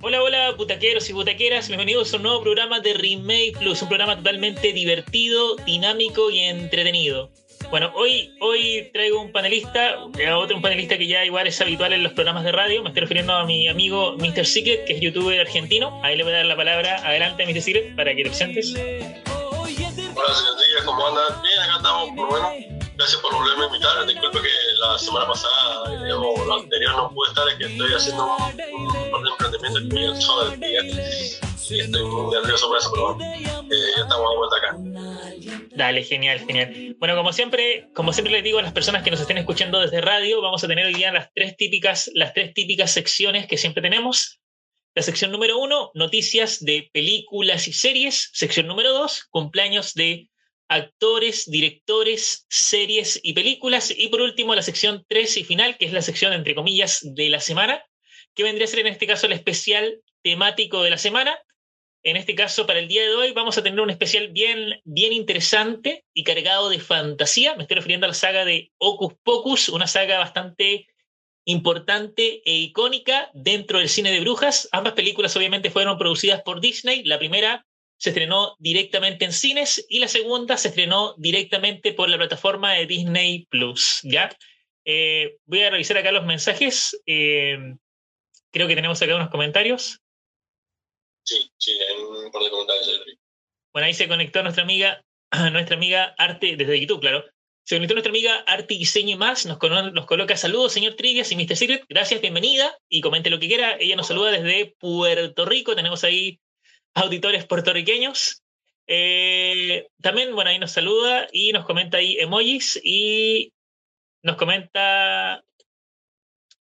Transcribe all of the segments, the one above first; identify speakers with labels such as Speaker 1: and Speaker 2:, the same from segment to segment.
Speaker 1: Hola, hola, butaqueros y butaqueras. Bienvenidos a un nuevo programa de Remake Plus, un programa totalmente divertido, dinámico y entretenido. Bueno, hoy, hoy traigo un panelista, eh, otro un panelista que ya igual es habitual en los programas de radio. Me estoy refiriendo a mi amigo Mr. Secret, que es youtuber argentino. Ahí le voy a dar la palabra. Adelante, Mr. Secret, para que te presentes.
Speaker 2: Hola, señor ¿cómo andan? Bien, acá estamos, por bueno. Gracias por volverme a invitar. Disculpe que la semana pasada eh, o la anterior no pude estar, es que estoy haciendo un, un par de emprendimientos que me día. Y estoy muy nervioso por eso, pero eh, ya estamos de vuelta acá.
Speaker 1: Dale, genial, genial. Bueno, como siempre, como siempre les digo a las personas que nos estén escuchando desde radio, vamos a tener hoy día las tres típicas, las tres típicas secciones que siempre tenemos. La sección número uno, noticias de películas y series. Sección número dos, cumpleaños de actores, directores, series y películas. Y por último, la sección 3 y final, que es la sección, entre comillas, de la semana, que vendría a ser en este caso el especial temático de la semana. En este caso, para el día de hoy, vamos a tener un especial bien, bien interesante y cargado de fantasía. Me estoy refiriendo a la saga de Ocus Pocus, una saga bastante importante e icónica dentro del cine de brujas. Ambas películas obviamente fueron producidas por Disney. La primera se estrenó directamente en cines y la segunda se estrenó directamente por la plataforma de Disney Plus. ¿ya? Eh, voy a revisar acá los mensajes. Eh, creo que tenemos acá unos comentarios.
Speaker 2: Sí, sí, hay un par de comentarios.
Speaker 1: Bueno, ahí se conectó nuestra amiga, nuestra amiga Arte, desde YouTube, claro. Se conectó nuestra amiga Arte Diseño y más, nos, nos coloca saludos, señor Trivias y Mr. Secret. Gracias, bienvenida y comente lo que quiera. Ella nos saluda desde Puerto Rico. Tenemos ahí auditores puertorriqueños. Eh, también, bueno, ahí nos saluda y nos comenta ahí emojis y nos comenta.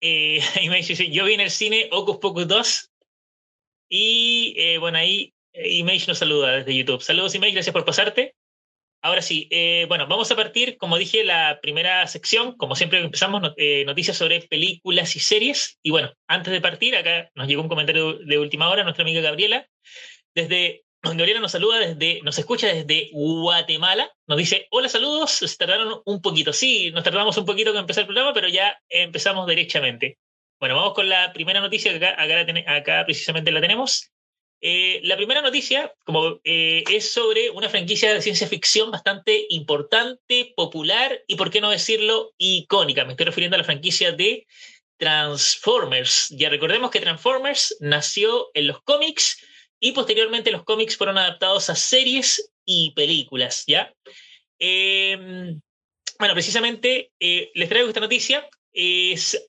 Speaker 1: Eh, dice: Yo vi en el cine Ocus Pocus 2 y eh, bueno, ahí Image nos saluda desde YouTube. Saludos, Image, gracias por pasarte. Ahora sí, eh, bueno, vamos a partir, como dije, la primera sección. Como siempre empezamos, eh, noticias sobre películas y series. Y bueno, antes de partir, acá nos llegó un comentario de última hora, nuestra amiga Gabriela. Desde Gabriela nos saluda desde, nos escucha desde Guatemala. Nos dice, hola, saludos. Se tardaron un poquito. Sí, nos tardamos un poquito en empezar el programa, pero ya empezamos derechamente. Bueno, vamos con la primera noticia que acá precisamente la tenemos. Eh, la primera noticia como, eh, es sobre una franquicia de ciencia ficción bastante importante, popular y, por qué no decirlo, icónica. Me estoy refiriendo a la franquicia de Transformers. Ya recordemos que Transformers nació en los cómics y posteriormente los cómics fueron adaptados a series y películas, ¿ya? Em, bueno, precisamente eh, les traigo esta noticia.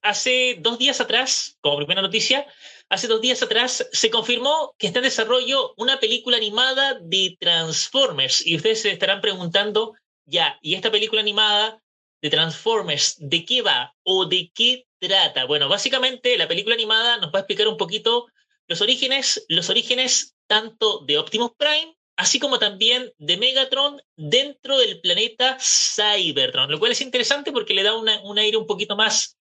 Speaker 1: Hace dos días atrás, como primera noticia, hace dos días atrás se confirmó que está en desarrollo una película animada de Transformers. Y ustedes se estarán preguntando, ya, ¿y esta película animada de Transformers, de qué va o de qué trata? Bueno, básicamente la película animada nos va a explicar un poquito los orígenes, los orígenes tanto de Optimus Prime, así como también de Megatron dentro del planeta Cybertron, lo cual es interesante porque le da un aire un poquito más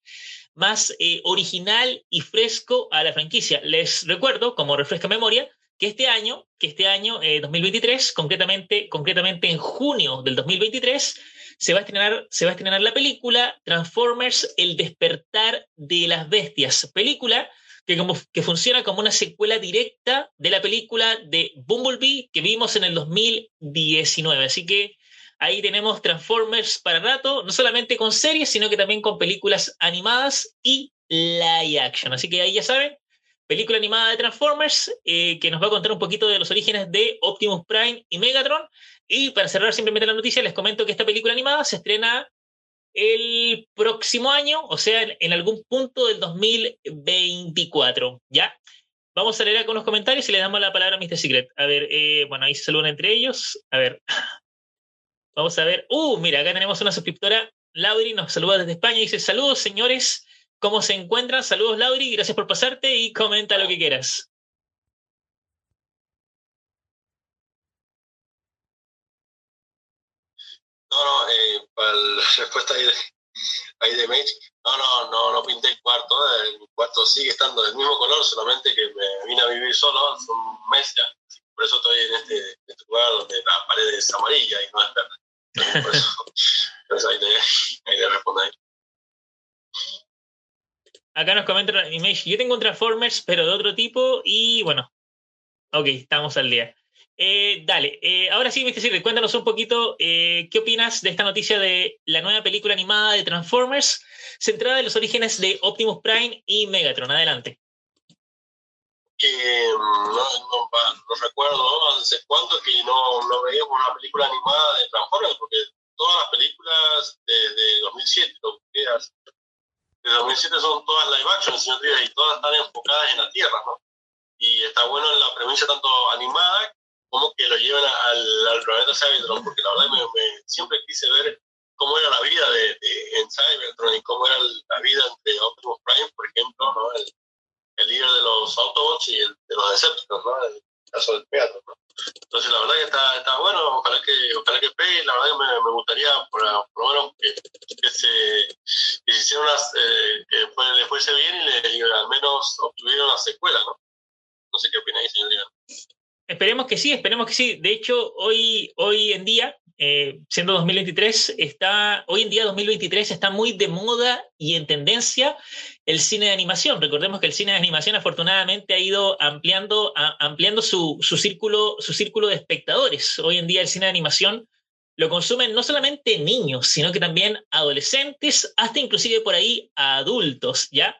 Speaker 1: más eh, original y fresco a la franquicia. Les recuerdo, como refresca memoria, que este año, que este año 2023, eh, concretamente, concretamente en junio del 2023, se va, a estrenar, se va a estrenar la película Transformers El despertar de las bestias, película que, como, que funciona como una secuela directa de la película de Bumblebee que vimos en el 2019. Así que Ahí tenemos Transformers para rato, no solamente con series, sino que también con películas animadas y live action. Así que ahí ya saben, película animada de Transformers eh, que nos va a contar un poquito de los orígenes de Optimus Prime y Megatron. Y para cerrar simplemente la noticia, les comento que esta película animada se estrena el próximo año, o sea, en, algún punto del 2024. ¿Ya? Vamos a leer acá unos comentarios y le damos la palabra a Mr. Secret. A ver, eh, bueno, ahí se saludan entre ellos. A ver, Vamos a ver. Uh, mira, acá tenemos una suscriptora. Lauri nos saluda desde España y dice: Saludos, señores. ¿Cómo se encuentran? Saludos, Lauri. Gracias por pasarte y comenta lo que quieras.
Speaker 2: No, no, eh, para la respuesta ahí de, ahí de Mage, no, no, no, no pinté el cuarto. El cuarto sigue estando del mismo color, solamente que me vine a vivir solo hace un mes ya. Por eso estoy en este, en este lugar donde la pared es amarilla y no es verde. Por eso, ahí, le, ahí le respondo ahí.
Speaker 1: acá nos comenta Image, yo tengo un Transformers, pero de otro tipo, y bueno, ok, estamos al día. Eh, dale, eh, ahora sí, Mr. Cuéntanos un poquito eh, qué opinas de esta noticia de la nueva película animada de Transformers, centrada en los orígenes de Optimus Prime y Megatron. Adelante.
Speaker 2: Mm, no, no, no recuerdo hace cuánto que no, veíamos una película animada de Transformers, porque todas las películas de, 2007, de 2007 son todas live action, y todas están enfocadas en la Tierra, ¿no? Y está bueno en la premisa tanto animada como que lo llevan al, al planeta Cybertron, porque la verdad me, siempre quise ver cómo era la vida de, en Cybertron y cómo era la vida entre Optimus Prime, por ejemplo, ¿no? el, el líder de los Autobots y el de los Decepticons, ¿no? el caso del Peatron. ¿no? Entonces, la verdad que está, está bueno, ojalá que, ojalá que pegue, la verdad que me, me gustaría, por, lo menos, que, que se, que hiciera una, eh, que fue, le fuese bien y, le, y al menos obtuviera una secuela, ¿no? No sé qué opináis, señor
Speaker 1: Esperemos que sí, esperemos que sí. De hecho, hoy, hoy en día, eh, siendo 2023, está, hoy en día 2023 está muy de moda y en tendencia el cine de animación. Recordemos que el cine de animación afortunadamente ha ido ampliando, ampliando su, su, círculo, su círculo de espectadores. Hoy en día el cine de animación lo consumen no solamente niños, sino que también adolescentes, hasta inclusive por ahí adultos, ¿ya?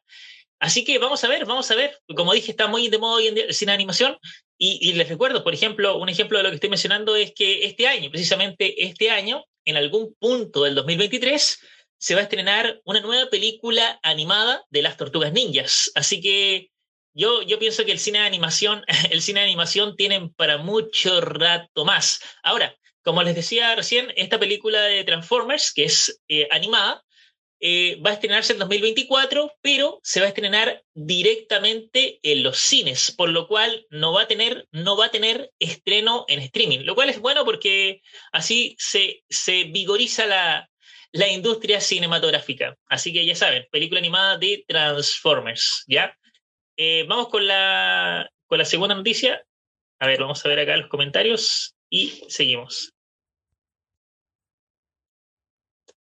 Speaker 1: Así que vamos a ver, vamos a ver. Como dije, está muy de moda hoy en día el cine de animación. Y, les recuerdo, por ejemplo, un ejemplo de lo que estoy mencionando es que este año, precisamente este año, en algún punto del 2023, se va a estrenar una nueva película animada de las tortugas ninjas. Así que yo, yo pienso que el cine de animación, el cine de animación tienen para mucho rato más. Ahora, como les decía recién, esta película de Transformers, que es eh, animada, eh, va a estrenarse en 2024, pero se va a estrenar directamente en los cines, por lo cual no va a tener, no va a tener estreno en streaming, lo cual es bueno porque así se, se vigoriza la, la industria cinematográfica. Así que ya saben, película animada de Transformers, ¿ya? Eh, vamos con la, con la segunda noticia. A ver, vamos a ver acá los comentarios y seguimos.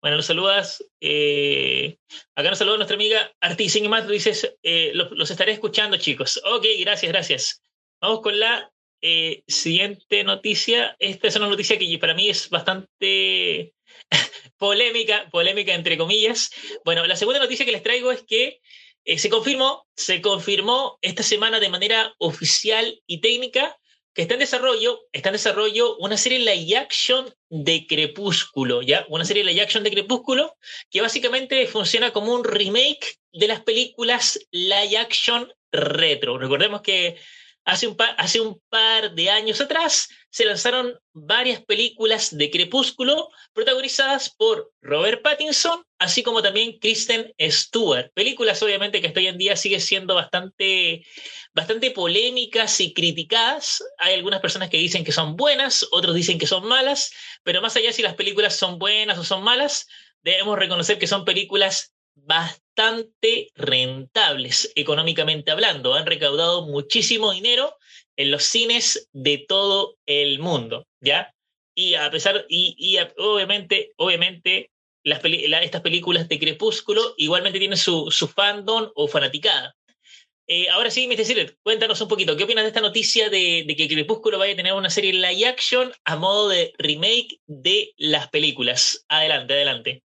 Speaker 1: Bueno, nos saludas. Eh, acá nos saluda nuestra amiga Artisin Mato. Dices, eh, los, estaré escuchando, chicos. Ok, gracias, gracias. Vamos con la eh, siguiente noticia. Esta es una noticia que para mí es bastante polémica, polémica entre comillas. Bueno, la segunda noticia que les traigo es que se confirmó, se confirmó esta semana de manera oficial y técnica que está en desarrollo, está en desarrollo una serie live action de Crepúsculo, ¿ya? Una serie live action de Crepúsculo que básicamente funciona como un remake de las películas live action retro. Recordemos que hace un, par de años atrás se lanzaron varias películas de Crepúsculo protagonizadas por Robert Pattinson, así como también Kristen Stewart. Películas obviamente que hasta hoy en día siguen siendo bastante, bastante polémicas y criticadas. Hay algunas personas que dicen que son buenas, otros dicen que son malas, pero más allá si las películas son buenas o son malas, debemos reconocer que son películas bastante rentables económicamente hablando. Han recaudado muchísimo dinero en los cines de todo el mundo, ¿ya? Y a pesar, y, obviamente, obviamente, las estas películas de Crepúsculo igualmente tienen su, su fandom o fanaticada. Eh, ahora sí, Mr. Silver, cuéntanos un poquito, ¿qué opinas de esta noticia de, de, que Crepúsculo vaya a tener una serie live action a modo de remake de las películas? Adelante, adelante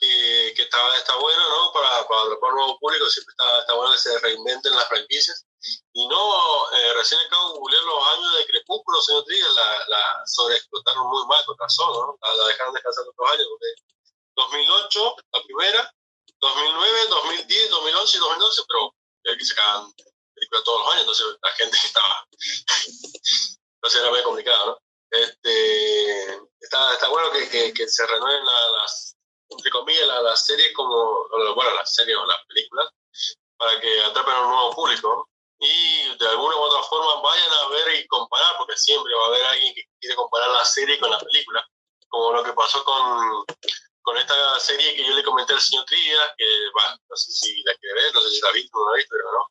Speaker 2: que, que está, está bueno, ¿no? Para, para atrapar nuevo público, siempre está, está bueno que se reinventen las franquicias. Y no, eh, recién acabo de googlear los años de Crepúsculo, señor Trigger, la, la sobreexplotaron muy mal con razón, ¿no? La, la dejaron descansar otros años, porque 2008, la primera, 2009, 2010, 2011 y 2012, pero aquí se acaban películas todos los años, entonces la gente estaba. entonces era muy complicado, ¿no? Este, está, está bueno que, que, que se renueven las, entre comillas, la, la serie como, bueno, la serie o las películas, para que atrapen a un nuevo público y de alguna u otra forma vayan a ver y comparar, porque siempre va a haber alguien que quiere comparar la serie con la película, como lo que pasó con, con esta serie que yo le comenté al señor Trías, que no sé si la quiere ver, no sé si la ha visto o no la ha visto, pero no.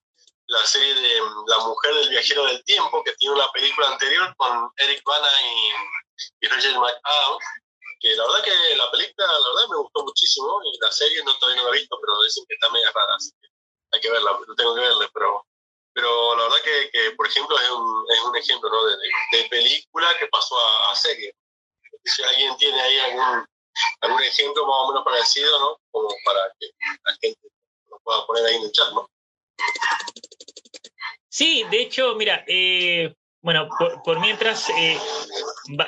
Speaker 2: La serie de La mujer del viajero del tiempo, que tiene una película anterior con Eric Bana y, y Rachel McAdams, que la verdad que la película, la verdad me gustó muchísimo y la serie no todavía no la he visto, pero dicen que está media rara, así que hay que verla, tengo que verla, pero, pero la verdad que, que por ejemplo, es un, es un ejemplo ¿no? de, de, película que pasó a, serie. Si alguien tiene ahí algún, algún ejemplo más o menos parecido, ¿no? Como para que la gente lo pueda poner ahí en el chat, ¿no?
Speaker 1: Sí, de hecho, mira, eh, bueno, por, mientras, eh,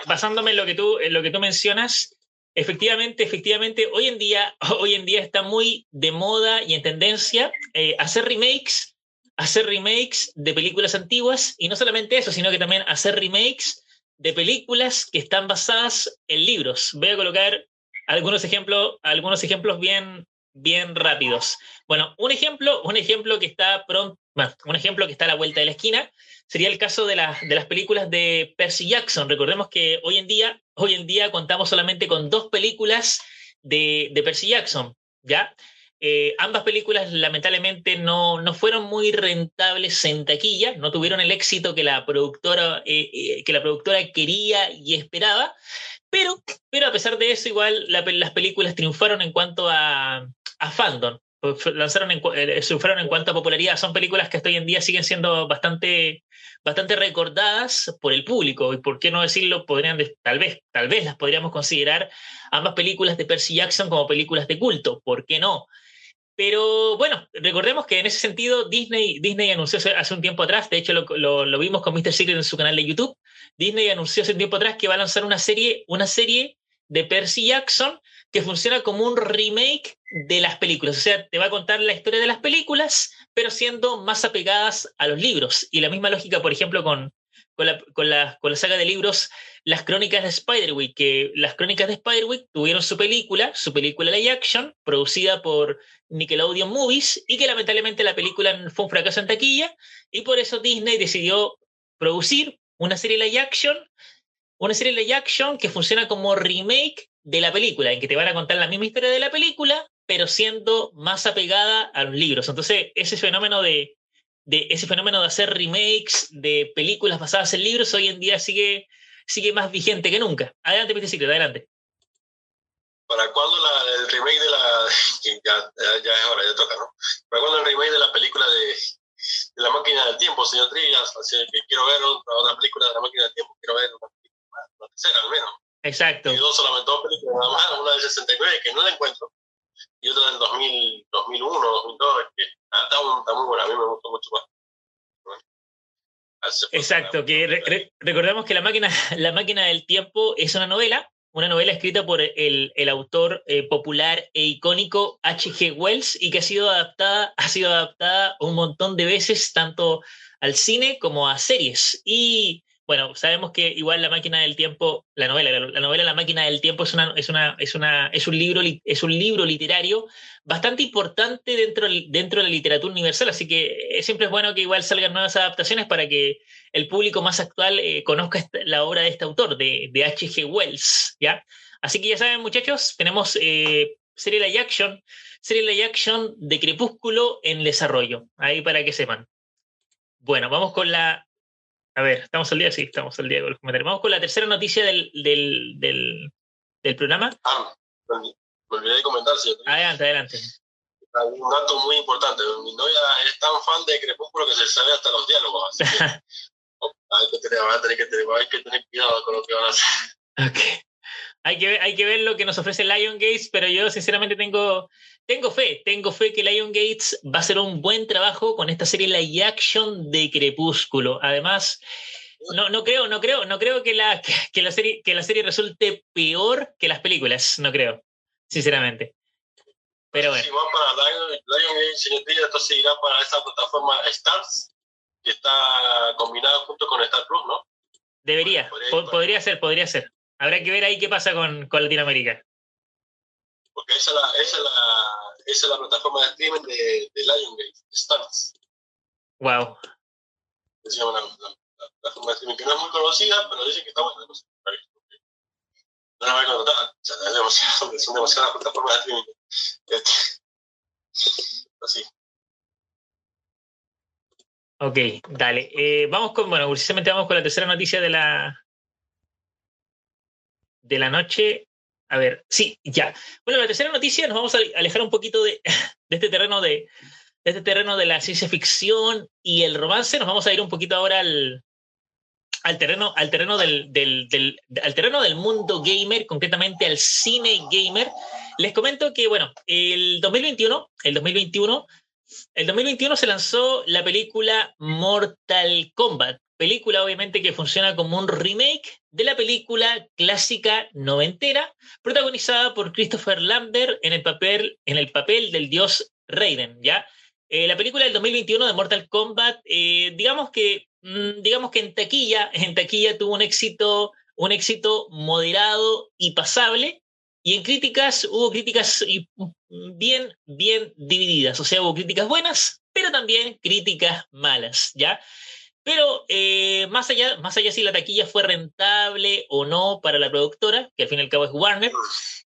Speaker 1: basándome en lo que tú, en lo que tú mencionas, efectivamente, efectivamente, hoy en día, hoy en día está muy de moda y en tendencia eh, hacer remakes, hacer remakes de películas antiguas y no solamente eso, sino que también hacer remakes de películas que están basadas en libros. Voy a colocar algunos ejemplos, algunos ejemplos bien, bien rápidos. Bueno, un ejemplo, un ejemplo que está pronto, un ejemplo que está a la vuelta de la esquina sería el caso de, de las películas de Percy Jackson. Recordemos que hoy en día, hoy en día contamos solamente con dos películas de, de Percy Jackson, ¿ya? Eh, ambas películas lamentablemente no, no, fueron muy rentables en taquilla, no tuvieron el éxito que la productora, eh, eh, que la productora quería y esperaba, pero, pero a pesar de eso igual las películas triunfaron en cuanto a, fandom, lanzaron en, triunfaron en cuanto a popularidad. Son películas que hasta hoy en día siguen siendo bastante, bastante recordadas por el público. Y por qué no decirlo, podrían, tal vez, tal vez las podríamos considerar ambas películas de Percy Jackson como películas de culto. ¿Por qué no? Pero bueno, recordemos que en ese sentido Disney, Disney anunció hace un tiempo atrás, de hecho lo, lo, vimos con Mr. Secret en su canal de YouTube, Disney anunció hace tiempo atrás que va a lanzar una serie, una serie de Percy Jackson que funciona como un remake de las películas. O sea, te va a contar la historia de las películas, pero siendo más apegadas a los libros. Y la misma lógica, por ejemplo, con, con la, con, la, con la, saga de libros Las Crónicas de Spiderwick, que las Crónicas de Spiderwick tuvieron su película, su película live action, producida por Nickelodeon Movies, y que lamentablemente la película fue un fracaso en taquilla, y por eso Disney decidió producir una serie live action, una serie live action que funciona como remake de la película, en que te van a contar la misma historia de la película, pero siendo más apegada a los libros. Entonces, ese fenómeno de de ese fenómeno de hacer remakes de películas basadas en libros hoy en día sigue, sigue más vigente que nunca. Adelante, Mr. Secret, adelante.
Speaker 2: ¿Para cuándo el remake de la... Ya, ya, es hora, ya toca, ¿no? ¿Para cuándo el remake de la película de, de La Máquina del Tiempo, señor Trillas? Así que quiero ver otra, otra, película de La Máquina del Tiempo, quiero ver una, una tercera al menos.
Speaker 1: Exacto.
Speaker 2: Y dos solamente dos películas nada más, una del 69 que no la encuentro, y otra del 2000, 2001, 2002, que está, está, muy buena, a mí me gustó mucho más.
Speaker 1: Exacto, que recordemos que la máquina, la máquina del tiempo es una novela, una novela escrita por el, el autor eh, popular e icónico H.G. Wells y que ha sido adaptada, ha sido adaptada un montón de veces tanto al cine como a series. Y bueno, sabemos que igual la máquina del tiempo, la novela, la, novela La máquina del tiempo es una, es una, es una, es un libro, es un libro literario bastante importante dentro, dentro de la literatura universal, así que siempre es bueno que igual salgan nuevas adaptaciones para que el público más actual eh, conozca la obra de este autor, de, de H.G. Wells, ¿ya? Así que ya saben, muchachos, tenemos eh, serie live action, serie live action de Crepúsculo en desarrollo, ahí para que sepan. Bueno, vamos con la a ver, ¿estamos al día? Sí, estamos al día con los comentarios. Vamos con la tercera noticia del, del, del, del programa.
Speaker 2: Ah, me olvidé de comentar, señor.
Speaker 1: Adelante, adelante.
Speaker 2: Un dato muy importante. Mi novia es tan fan de Crepúsculo que se sabe hasta los diálogos. Así que, hay, que tener, tener que tener, hay que tener cuidado con lo que van a hacer.
Speaker 1: Ok. Hay que, ver, hay que ver lo que nos ofrece Lion Gates, pero yo sinceramente tengo, tengo fe, tengo fe que Lion Gates va a hacer un buen trabajo con esta serie live action de Crepúsculo. Además, no, no creo, no creo, no creo que la, que, la serie, que la serie resulte peor que las películas, no creo, sinceramente. Pero bueno.
Speaker 2: Si va para Lion, Lion Gates, señor entonces irá para esa plataforma Stars, que está combinada junto con Star Plus, ¿no?
Speaker 1: Debería, podría ser, podría ser. Habrá que ver ahí qué pasa con, con Latinoamérica.
Speaker 2: Porque esa es la, esa es la, esa es la plataforma de streaming de, de Liongate, Stars.
Speaker 1: Wow.
Speaker 2: Se llama la, la, plataforma de streaming, que no es muy conocida, pero dicen que está buena. No, sé, no la voy a contratar. O sea, demasiado, son demasiadas plataformas de streaming. Este, así.
Speaker 1: Ok, dale. Eh, vamos con, bueno, precisamente vamos con la tercera noticia de la, de la noche. A ver, sí, ya. Bueno, la tercera noticia, nos vamos a alejar un poquito de, de este terreno de, de este terreno de la ciencia ficción y el romance, nos vamos a ir un poquito ahora al, al terreno, al terreno del, del, del, al terreno del mundo gamer, concretamente al cine gamer. Les comento que, bueno, el 2021, el 2021, el 2021 se lanzó la película Mortal Kombat, película obviamente que funciona como un remake de la película clásica noventera, protagonizada por Christopher Lambert en el papel, en el papel del dios Raiden, ¿ya? Eh, la película del 2021 de Mortal Kombat, eh, digamos que Mm, digamos que en taquilla, en taquilla tuvo un éxito, un éxito moderado y pasable, y en críticas hubo críticas mm, bien, bien divididas, o sea, hubo críticas buenas, pero también críticas malas, ¿ya? Pero eh, más, allá, más allá si la taquilla fue rentable o no para la productora, que al fin y al cabo es Warner,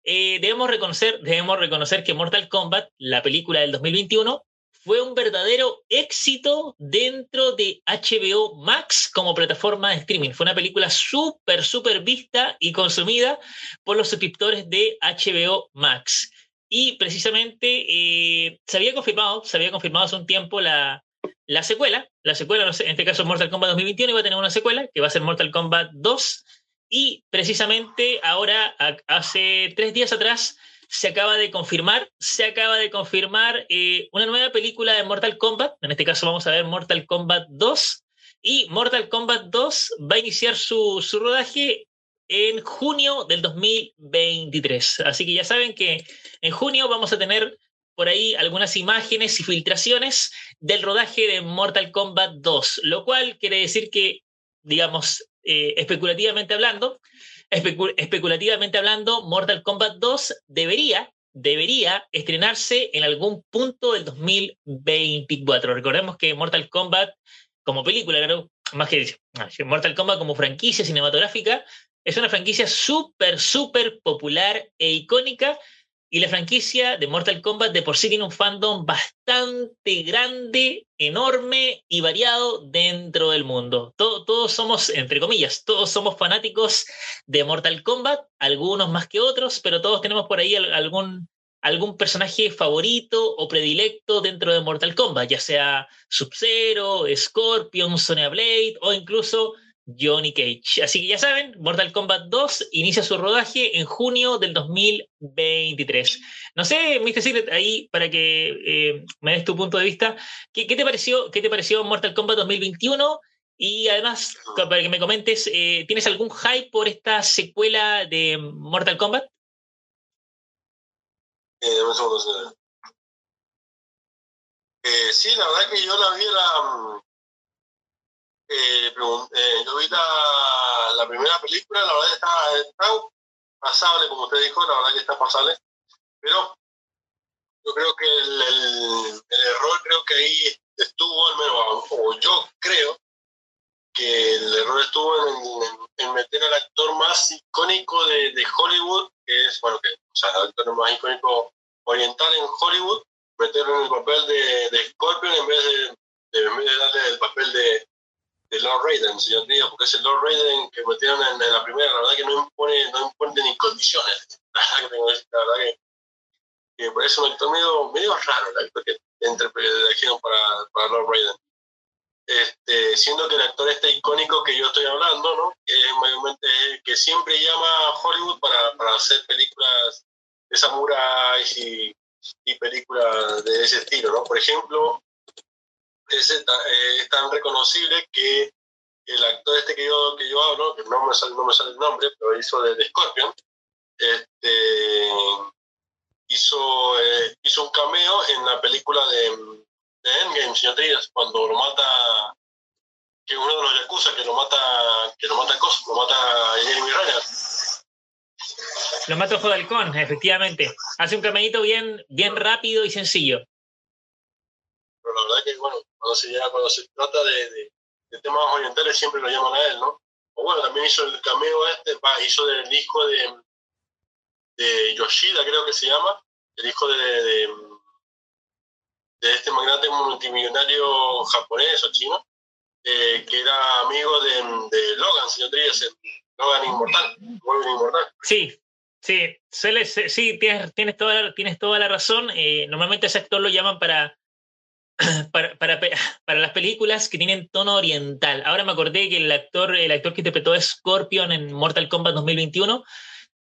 Speaker 1: eh, debemos, reconocer, debemos reconocer que Mortal Kombat, la película del 2021, fue un verdadero éxito dentro de HBO Max como plataforma de streaming. Fue una película súper, súper vista y consumida por los suscriptores de HBO Max. Y precisamente eh, se había confirmado, se había confirmado hace un tiempo la, la secuela. La secuela, en este caso Mortal Kombat 2021, iba a tener una secuela que va a ser Mortal Kombat 2. Y precisamente ahora, hace tres días atrás, se acaba de confirmar, se acaba de confirmar eh, una nueva película de Mortal Kombat. En este caso vamos a ver Mortal Kombat 2. Y Mortal Kombat 2 va a iniciar su, su rodaje en junio del 2023. Así que ya saben que en junio vamos a tener por ahí algunas imágenes y filtraciones del rodaje de Mortal Kombat 2, lo cual quiere decir que, digamos, eh, especulativamente hablando, especulativamente hablando, Mortal Kombat 2 debería, debería estrenarse en algún punto del 2024. Recordemos que Mortal Kombat como película, más que Mortal Kombat como franquicia cinematográfica, es una franquicia súper, súper popular e icónica y la franquicia de Mortal Kombat de por sí tiene un fandom bastante grande, enorme y variado dentro del mundo. todos somos, entre comillas, todos somos fanáticos de Mortal Kombat, algunos más que otros, pero todos tenemos por ahí algún, algún personaje favorito o predilecto dentro de Mortal Kombat, ya sea Sub-Zero, Scorpion, Sonya Blade o incluso Johnny Cage. Así que ya saben, Mortal Kombat 2 inicia su rodaje en junio del 2023. No sé, Mr. Secret, ahí para que eh, me des tu punto de vista, ¿qué, te pareció, ¿qué te pareció Mortal Kombat 2021? Y además, para que me comentes, eh, ¿tienes algún hype por esta secuela de Mortal Kombat?
Speaker 2: Eh, eh, sí, la verdad que yo la vi la, eh, eh, yo vi la, la, primera película, la verdad que está, está, pasable, como usted dijo, la verdad que está pasable, pero yo creo que el, el, error, creo que ahí estuvo, al menos, o yo creo que el error estuvo en, en, meter al actor más icónico de, de, Hollywood, que es, bueno, que, o sea, el actor más icónico oriental en Hollywood, meterlo en el papel de, de Scorpion en vez de, de, en vez de darle el papel de, de Lord Raiden, señor Díaz, porque es el Lord Raiden que metieron en, la primera, la verdad que no impone, no impone ni condiciones. La verdad que, la verdad que, que parece un actor medio, medio raro el actor que elegieron para, para Lord Raiden. Este, siendo que el actor este icónico que yo estoy hablando, ¿no? que es mayormente que siempre llama a Hollywood para, para hacer películas de samuráis y, y películas de ese estilo, ¿no? Por ejemplo, es, eh, es tan reconocible que el actor este que yo, que yo hablo, que no me, sale, no me sale el nombre, pero hizo de, Scorpion, este, hizo, eh, hizo un cameo en la película de, de Endgame, señor Trías, cuando lo mata, que uno de los Yakuza, que lo mata, que lo mata Cos, lo mata Jeremy Renner.
Speaker 1: Lo mata Ojo de Halcón, efectivamente. Hace un cameíto bien, bien rápido y sencillo.
Speaker 2: La verdad que, bueno, cuando se, cuando se trata de, de, temas orientales siempre lo llaman a él, ¿no? O bueno, también hizo el cameo este, hizo del hijo de, Yoshida, creo que se llama, el hijo de, de, este magnate multimillonario japonés o chino, eh, que era amigo de, de Logan, señor Trías, Logan Inmortal, Wolverine Inmortal.
Speaker 1: Sí, sí, sí, tienes, tienes, toda, tienes toda la razón. Eh, normalmente ese actor lo llaman para para, las películas que tienen tono oriental. Ahora me acordé que el actor, el actor que interpretó a Scorpion en Mortal Kombat 2021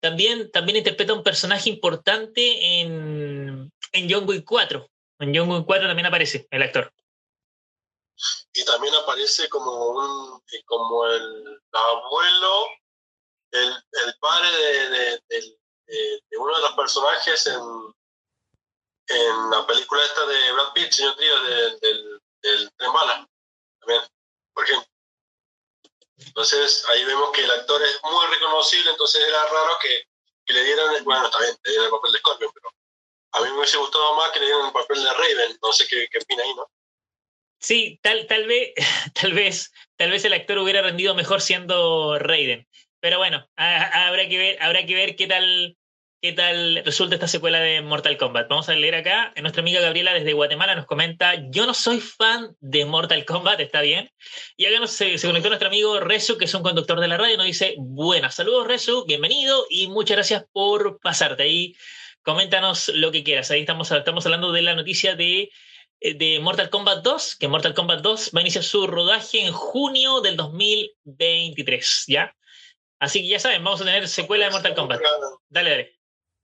Speaker 1: también, también interpreta un personaje importante en, en John Wick 4. En John Wick 4 también aparece el actor.
Speaker 2: Y también aparece como, un, como el abuelo, el, el padre de, uno de los personajes en, en la película esta de Brad Pitt, señor Trío, del, del, del Tren Bala, también, por ejemplo. Entonces ahí vemos que el actor es muy reconocible, entonces era raro que, que le dieran, bueno, está bien, le dieran el papel de Scorpion, pero a mí me hubiese gustado más que le dieran el papel de Raven, no sé qué, qué opina ahí, ¿no?
Speaker 1: Sí, tal, tal vez, tal vez, tal vez el actor hubiera rendido mejor siendo Raiden. Pero bueno, habrá que ver, habrá que ver qué tal, qué tal resulta esta secuela de Mortal Kombat. Vamos a leer acá. Nuestra amiga Gabriela desde Guatemala nos comenta: Yo no soy fan de Mortal Kombat, está bien. Y acá nos, se, conectó nuestro amigo Resu, que es un conductor de la radio, y nos dice: Buenas, saludos Resu, bienvenido y muchas gracias por pasarte ahí. Coméntanos lo que quieras. Ahí estamos, estamos hablando de la noticia de de Mortal Kombat 2, que Mortal Kombat 2 va a iniciar su rodaje en junio del 2023, ¿ya? Así que ya saben, vamos a tener secuela de Mortal Kombat. Dale, dale.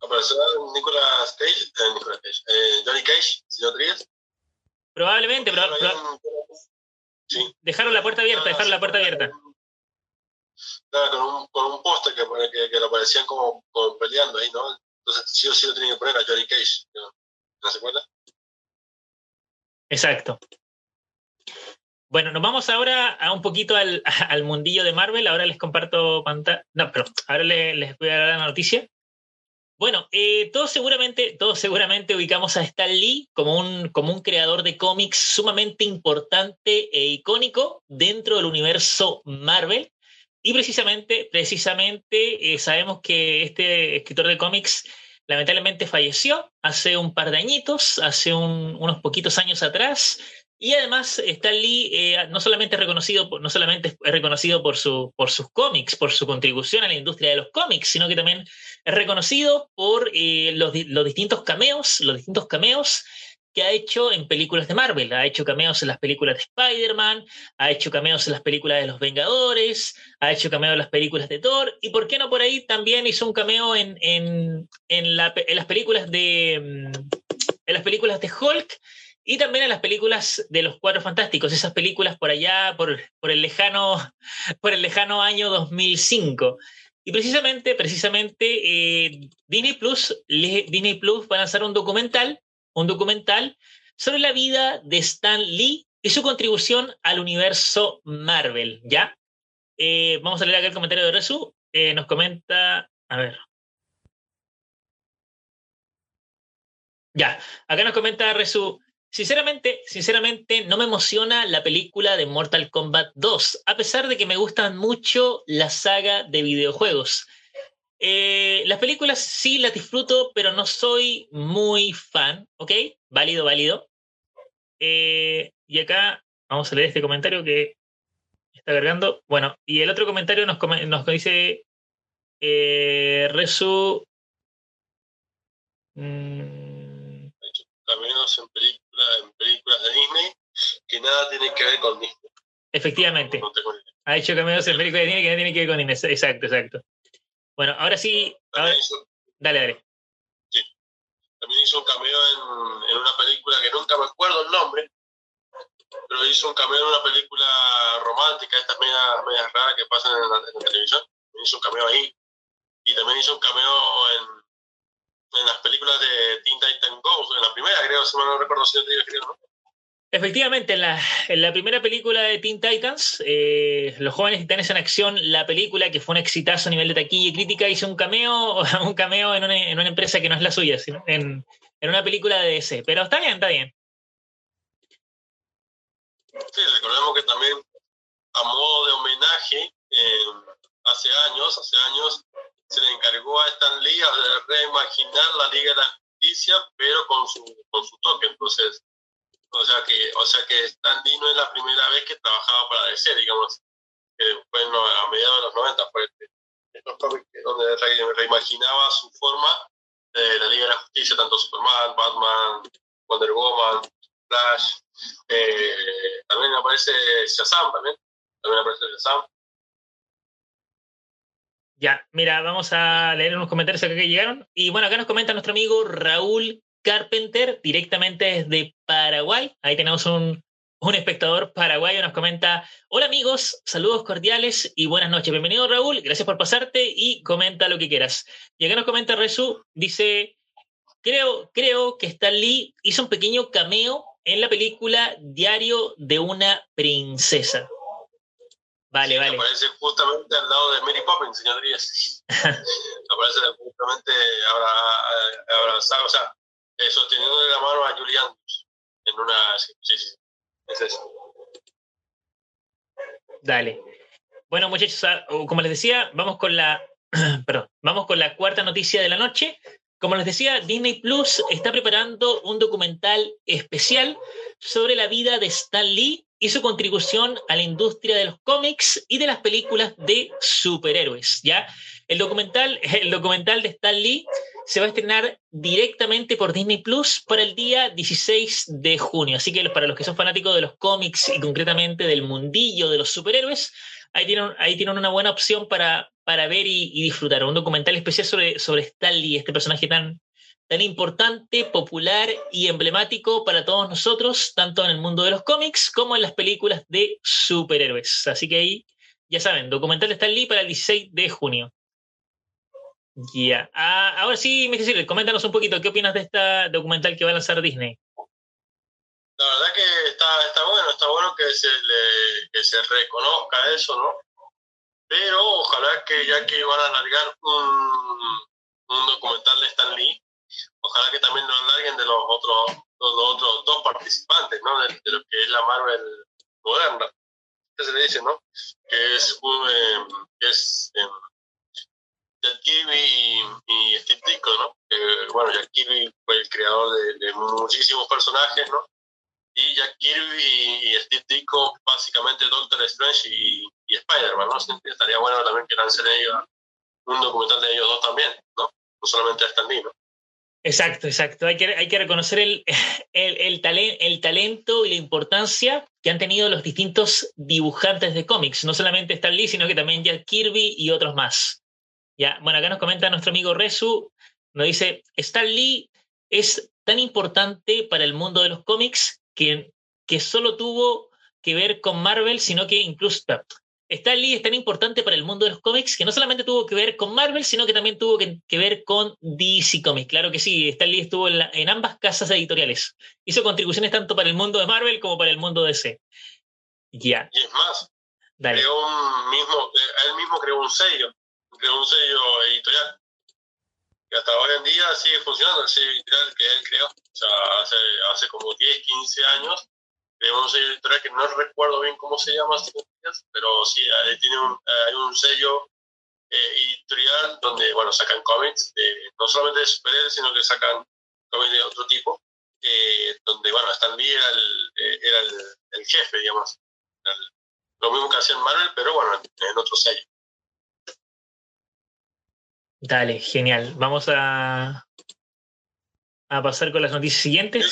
Speaker 2: ¿Aparecerá Nicolas Cage? Eh, Nicolas Cage. Eh, ¿Johnny Cage, señor Trías?
Speaker 1: Probablemente, pero,
Speaker 2: sí.
Speaker 1: dejaron la puerta abierta, dejaron la puerta abierta.
Speaker 2: Claro, con un, con un póster que, que, que, lo parecían como, como, peleando ahí, ¿no? Entonces sí o sí lo tenían que poner a Johnny Cage ¿no? en la secuela.
Speaker 1: Exacto. Bueno, nos vamos ahora a un poquito al, al mundillo de Marvel. Ahora les comparto pantalla. No, pero ahora les, les, voy a dar la noticia. Bueno, eh, todos seguramente, todos seguramente ubicamos a Stan Lee como un, como un creador de cómics sumamente importante e icónico dentro del universo Marvel. Y precisamente, precisamente eh, sabemos que este escritor de cómics lamentablemente falleció hace un par de añitos, hace un, unos poquitos años atrás. Y además Stan Lee eh, no solamente es reconocido, por, no solamente es reconocido por, su, por sus cómics, por su contribución a la industria de los cómics, sino que también es reconocido por eh, los, los, distintos cameos, los distintos cameos que ha hecho en películas de Marvel. Ha hecho cameos en las películas de Spider-Man, ha hecho cameos en las películas de Los Vengadores, ha hecho cameos en las películas de Thor, y por qué no por ahí también hizo un cameo en, en, en, la, en las películas de mm, en las películas de Hulk y también en las películas de los Cuatro Fantásticos, esas películas por allá, por, el, lejano, por el lejano año 2005. Y precisamente, precisamente eh, Disney Plus, Disney Plus va a lanzar un documental un documental sobre la vida de Stan Lee y su contribución al universo Marvel, ¿ya? Eh, vamos a leer acá el comentario de Resu. Eh, nos comenta, a ver. Ya, acá nos comenta Resu. Sinceramente, sinceramente, no me emociona la película de Mortal Kombat 2, a pesar de que me gustan mucho la saga de videojuegos. Eh, las películas sí las disfruto, pero no soy muy fan, ¿ok? Válido, válido. Eh, y acá vamos a leer este comentario que está cargando. Bueno, y el otro comentario nos, nos dice eh,
Speaker 2: en, película, en películas de Disney que nada tiene que ver con Disney.
Speaker 1: Efectivamente. ha hecho cameos en películas de Disney que nada tiene que ver con Disney. Exacto, exacto. Bueno, ahora sí. Ahora... dale, dale.
Speaker 2: Sí. También hizo un cameo en, en, una película que nunca me acuerdo el nombre, pero hizo un cameo en una película romántica, estas medias, medias raras que pasan en la, en la televisión. Hizo un cameo ahí. Y también hizo un cameo en, en las películas de Teen Titan Go, en la primera, creo, si no recuerdo si yo te digo, creo, ¿no?
Speaker 1: Efectivamente, en la, en la, primera película de Teen Titans, eh, Los Jóvenes Titanes en Acción, la película que fue un exitazo a nivel de taquilla y crítica, hizo un cameo, un cameo en, una, en una empresa que no es la suya, sino en, en, una película de DC. Pero está bien, está bien.
Speaker 2: Sí, recordemos que también a modo de homenaje, eh, hace años, hace años, se le encargó a Stan Lee a reimaginar la Liga de la Justicia, pero con su, con su toque. Entonces, o sea que, o sea que Stan Lee no es la primera vez que trabajaba para DC, digamos, que fue a mediados de los 90, fue estos cómics donde reimaginaba su forma de la Liga de la Justicia, tanto Superman, Batman, Wonder Woman, Flash, eh, también aparece Shazam, también, también aparece Shazam.
Speaker 1: Ya, mira, vamos a leer unos comentarios acá que llegaron. Y bueno, acá nos comenta nuestro amigo Raúl Carpenter, directamente desde Paraguay. Ahí tenemos un, un espectador paraguayo, nos comenta, hola amigos, saludos cordiales y buenas noches. Bienvenido Raúl, gracias por pasarte y comenta lo que quieras. Y acá nos comenta Resu, dice, creo, creo que Stan Lee hizo un pequeño cameo en la película Diario de una princesa. Vale, vale.
Speaker 2: Aparece justamente al lado de Mary Poppins, señor Díaz. aparece justamente ahora, ahora, o sea, eh, sosteniendo la mano a Julián en una. Sí, sí, sí. Es eso.
Speaker 1: Dale. Bueno, muchachos, ah, como les decía, vamos con la. perdón, vamos con la cuarta noticia de la noche. Como les decía, Disney Plus está preparando un documental especial sobre la vida de Stan Lee y su contribución a la industria de los cómics y de las películas de superhéroes. ¿ya? El, documental, el documental de Stan Lee se va a estrenar directamente por Disney Plus para el día 16 de junio. Así que para los que son fanáticos de los cómics y concretamente del mundillo de los superhéroes, ahí tienen, ahí tienen una buena opción para, para ver y, disfrutar. Un documental especial sobre, sobre Stan Lee, este personaje tan, tan importante, popular y emblemático para todos nosotros, tanto en el mundo de los cómics como en las películas de superhéroes. Así que ahí, ya saben, documental de Stan Lee para el 16 de junio. Ya. Ah, ahora sí, me Silver, coméntanos un poquito, ¿qué opinas de esta documental que va a lanzar Disney?
Speaker 2: La verdad que está, está bueno, está bueno que se, le, que se reconozca eso, ¿no? Pero ojalá que ya que van a alargar un, un documental de Stan Lee, ojalá que también lo alarguen de los otros, los, otros dos participantes, ¿no? De, lo que es la Marvel moderna. ¿Qué se le dice, no? Que es, eh, es eh, Jack Kirby y, Steve Ditko, ¿no? bueno, Jack Kirby fue el creador de, muchísimos personajes, ¿no? Y Jack Kirby y, Steve Ditko, básicamente Doctor Strange y, Spider-Man, ¿no? Estaría bueno también que lancen ellos un documental de ellos dos también, ¿no? No solamente a Stan Lee, ¿no?
Speaker 1: Exacto, exacto. Hay que, hay que reconocer el, el, el, talento y la importancia que han tenido los distintos dibujantes de cómics, no solamente Stan Lee, sino que también Jack Kirby y otros más. Ya, bueno, acá nos comenta nuestro amigo Resu, nos dice, Stan Lee es tan importante para el mundo de los cómics que, que solo tuvo que ver con Marvel, sino que incluso Stan Lee es tan importante para el mundo de los cómics que no solamente tuvo que ver con Marvel, sino que también tuvo que, ver con DC Comics. Claro que sí, Stan Lee estuvo en, ambas casas editoriales. Hizo contribuciones tanto para el mundo de Marvel como para el mundo de DC. Ya.
Speaker 2: Y es más, creó un mismo, él mismo creó un sello, creó un sello editorial. Que hasta hoy en día sigue funcionando el sello editorial que él creó. O sea, hace, hace como 10, 15 años creó un sello editorial que no recuerdo bien cómo se llama, pero sí, tiene un, hay un sello eh, editorial donde, bueno, sacan cómics, no solamente de superhéroes, sino que sacan cómics de otro tipo, eh, donde, bueno, Stan Lee era el, eh, era el, jefe, digamos. lo mismo que hacía en Marvel, pero bueno, en, otro sello.
Speaker 1: Dale, genial. Vamos a, a pasar con las noticias siguientes.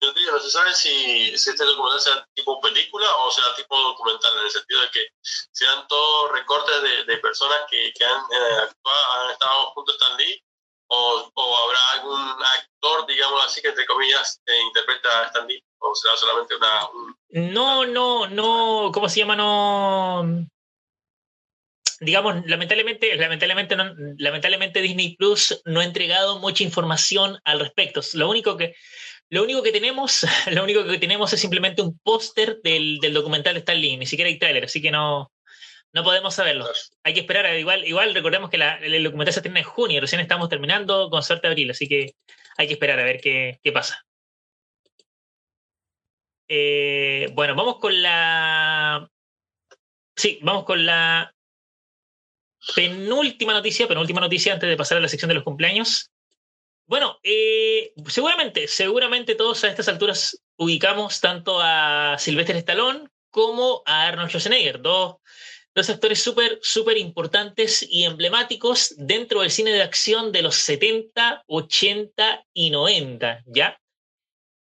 Speaker 2: Yo diría, no se sabe si, si este documental sea tipo película o sea tipo documental, en el sentido de que sean todos recortes de, de personas que, que han, eh, actuado, han estado junto a Stan Lee, o, o, habrá algún actor, digamos así, que entre comillas eh, interpreta a Stan Lee, o será solamente una...
Speaker 1: No, no, no, ¿cómo se llama? No digamos, lamentablemente, lamentablemente, lamentablemente Disney Plus no ha entregado mucha información al respecto. Lo único que, lo único que tenemos, lo único que tenemos es simplemente un póster del, del, documental de Stan Lee, ni siquiera hay tráiler, así que no, no podemos saberlo. Hay que esperar, igual, igual recordemos que la, el documental se tiene en junio, recién estamos terminando con suerte abril, así que hay que esperar a ver qué, qué pasa. Eh, bueno, vamos con la. Sí, vamos con la penúltima noticia, penúltima noticia antes de pasar a la sección de los cumpleaños. Bueno, eh, seguramente, seguramente todos a estas alturas ubicamos tanto a Sylvester Stallone como a Arnold Schwarzenegger, dos, dos actores súper, súper importantes y emblemáticos dentro del cine de acción de los 70, 80 y 90, ¿ya?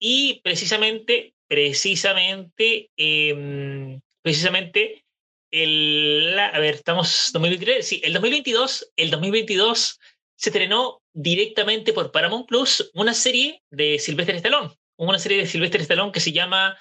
Speaker 1: y precisamente, precisamente, em, precisamente, el, a ver, estamos 2023, sí, el 2022, el 2022 se estrenó directamente por Paramount Plus una serie de Sylvester Stallone, una serie de Sylvester Stallone que se llama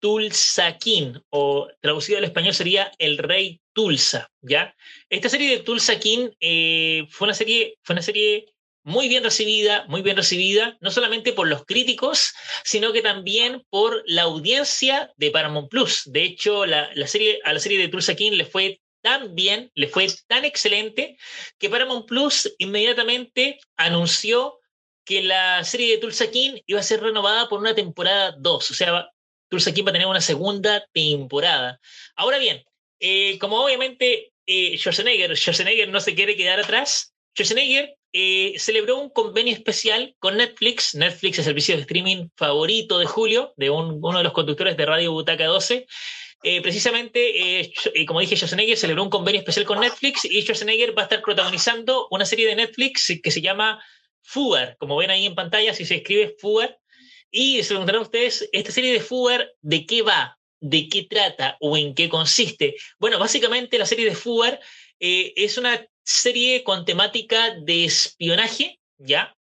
Speaker 1: Tulsa King, o traducido al español sería El Rey Tulsa, ¿ya? Esta serie de Tulsa King eh, fue, una serie, fue una serie muy bien recibida, muy bien recibida, no solamente por los críticos, sino que también por la audiencia de Paramount Plus. De hecho, la, serie, a la serie de Tulsa King le fue tan bien, le fue tan excelente, que Paramount Plus inmediatamente anunció que la serie de Tulsa King iba a ser renovada por una temporada 2. O sea, Tulsa King va a tener una segunda temporada. Ahora bien, eh, como obviamente eh, Schwarzenegger, Schwarzenegger no se quiere quedar atrás, Schwarzenegger eh, celebró un convenio especial con Netflix. Netflix es el servicio de streaming favorito de Julio, de uno de los conductores de Radio Butaca 12. precisamente, como dije, Schwarzenegger celebró un convenio especial con Netflix y Schwarzenegger va a estar protagonizando una serie de Netflix que se llama Fugar, como ven ahí en pantalla, si se escribe Fugar, y se preguntarán ustedes, ¿esta serie de Fugar de qué va? ¿De qué trata? ¿O en qué consiste? Bueno, básicamente la serie de Fugar eh, es una serie con temática de espionaje, ¿ya?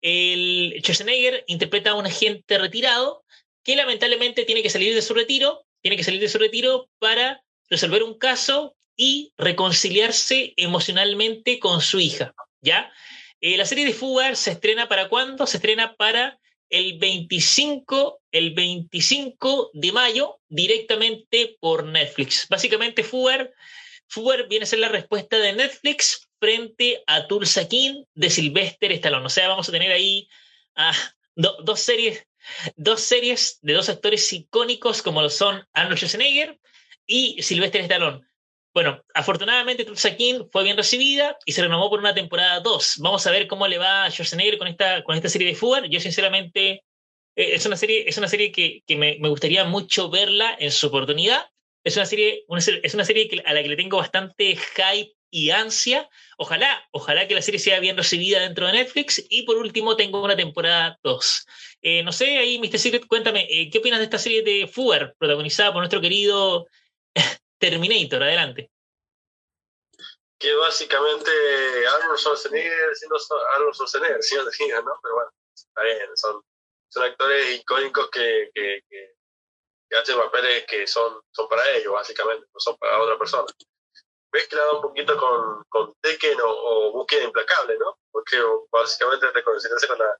Speaker 1: El Schwarzenegger interpreta a un agente retirado que lamentablemente tiene que salir de su retiro, tiene que salir de su retiro para resolver un caso y reconciliarse emocionalmente con su hija, ¿ya? Eh, la serie de Fugar se estrena para cuándo? Se estrena para el 25, el 25 de mayo directamente por Netflix. Básicamente Fugar, Fugar viene a ser la respuesta de Netflix frente a Tulsa King de Sylvester Stallone. O sea, vamos a tener ahí dos series dos series de dos actores icónicos como lo son Arnold Schwarzenegger y Sylvester Stallone. Bueno, afortunadamente Tulsa King fue bien recibida y se renovó por una temporada 2. Vamos a ver cómo le va a Schwarzenegger con esta, con esta serie de Fugar. Yo sinceramente eh, es una serie, es una serie que, me, gustaría mucho verla en su oportunidad. Es una serie, es una serie a la que le tengo bastante hype y ansia. Ojalá, ojalá que la serie sea bien recibida dentro de Netflix. Y por último, tengo una temporada 2. Eh, no sé, ahí, Mr. Secret, cuéntame, eh, ¿qué opinas de esta serie de Fugar, protagonizada por nuestro querido Terminator, adelante.
Speaker 2: Que básicamente Arnold Schwarzenegger siendo Arnold Schwarzenegger, sí o ¿no? Pero bueno, está bien, son, son actores icónicos que, que, hacen papeles que son, son para ellos, básicamente, no son para otra persona. Mezclado un poquito con, con Tekken o, Búsqueda Implacable, ¿no? Porque básicamente reconciliarse con la,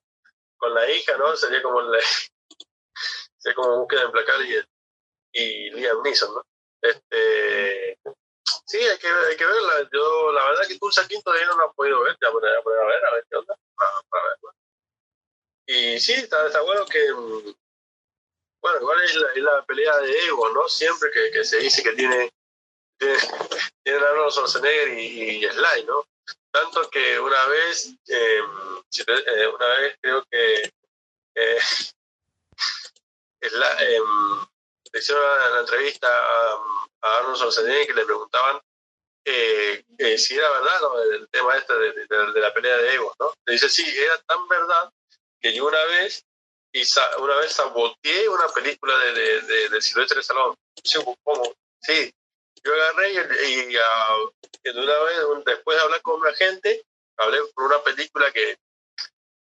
Speaker 2: con la hija, ¿no? Sería como, sería como Búsqueda Implacable y, y Liam Neeson, ¿no? Este, sí, hay que, hay que verla. Yo, la verdad que Tulsa King todavía no la he podido ver. Ya poner a, poner a ver, a ver qué onda, para, verla. Y sí, está, está bueno que. Bueno, igual es la, es la pelea de ego, ¿no? Siempre que, que se dice que tiene. Tiene, tiene Arnold Schwarzenegger y, y Sly, ¿no? Tanto que una vez, eh, una vez creo que eh, la, eh, le hicieron la, entrevista a, Arnold Schwarzenegger que le preguntaban eh, eh, si era verdad el tema este de, la pelea de egos, ¿no? Le dice, sí, era tan verdad que yo una vez, y una vez saboteé una película de, de, de, de Silvestre Stallone. ¿Cómo? Sí, yo agarré y, y, una vez, después de hablar con una gente, hablé por una película que,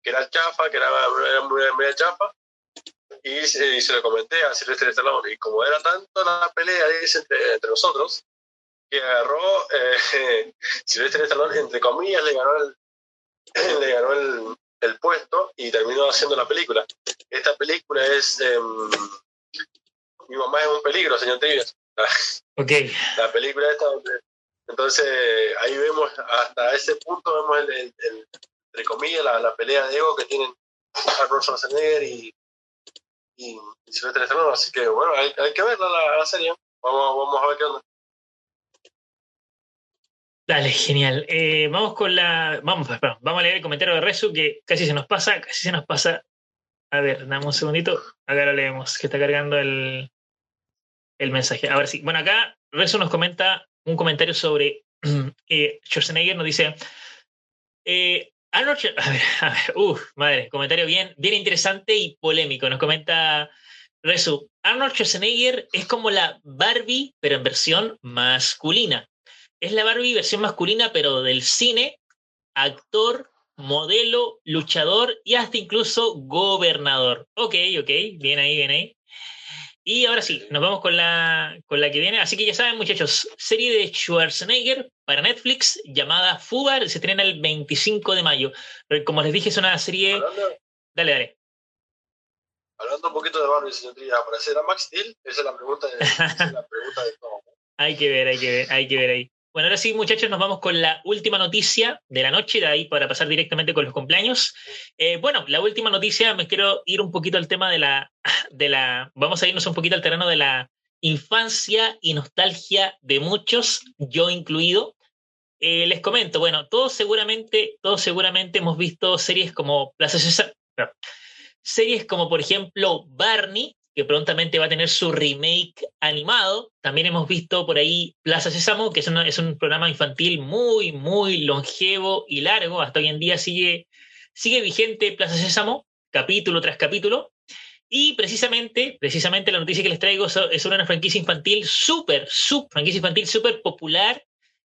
Speaker 2: que era chafa, que era, era muy media chafa, y, se lo comenté a Silvestre Stallone. Y como era tanto la pelea entre, entre nosotros, que agarró eh, Silvestre Stallone, entre comillas, le ganó el, le ganó el, el, puesto y terminó haciendo la película. Esta película es em, Mi mamá es un peligro, señor Trivias.
Speaker 1: ok.
Speaker 2: La película esta Entonces, ahí vemos, hasta ese punto vemos, el, entre comillas, la, la, pelea de ego que tienen Arnold Schwarzenegger y, y, se ve nuevo, así que bueno, hay, hay que verla la, la, serie. Vamos, vamos a ver qué onda.
Speaker 1: Dale, genial. Eh, vamos con la. Vamos, vamos a leer el comentario de Resu que casi se nos pasa, casi se nos pasa. A ver, dame un segundito. Acá lo leemos, que está cargando el, el mensaje. A ver si. Bueno, acá Resu nos comenta un comentario sobre eh, Schwarzenegger. Nos dice: eh, Arnold, a ver, a ver, uf, madre, comentario bien, bien interesante y polémico. Nos comenta Resu. Arnold Schwarzenegger es como la Barbie, pero en versión masculina. Es la Barbie versión masculina, pero del cine, actor, modelo, luchador y hasta incluso gobernador. Ok, ok, bien ahí, bien ahí. Y ahora sí, nos vamos con la, con la que viene. Así que ya saben, muchachos, serie de Schwarzenegger para Netflix llamada Fubar se estrena el 25 de mayo. Pero como les dije, es una serie. dale, dale.
Speaker 2: Hablando un poquito de Barbie, señor ¿aparecerá Max Steel? Esa es la pregunta de, la pregunta de todo.
Speaker 1: hay que ver, hay que ver, hay que ver ahí. Bueno, ahora sí, muchachos, nos vamos con la última noticia de la noche, de ahí para pasar directamente con los cumpleaños. Eh, bueno, la última noticia, me quiero ir un poquito al tema de la, de la, vamos a irnos un poquito al terreno de la infancia y nostalgia de muchos, yo incluido. Eh, les comento, bueno, todos seguramente, todos seguramente hemos visto series como Plaza series como por ejemplo Barney, que prontamente va a tener su remake animado. También hemos visto por ahí Plaza Sésamo, que es, es, un programa infantil muy, muy longevo y largo. Hasta hoy en día sigue, sigue vigente Plaza Sésamo, capítulo tras capítulo. Y precisamente, precisamente la noticia que les traigo es una franquicia infantil súper, súper, franquicia infantil súper popular,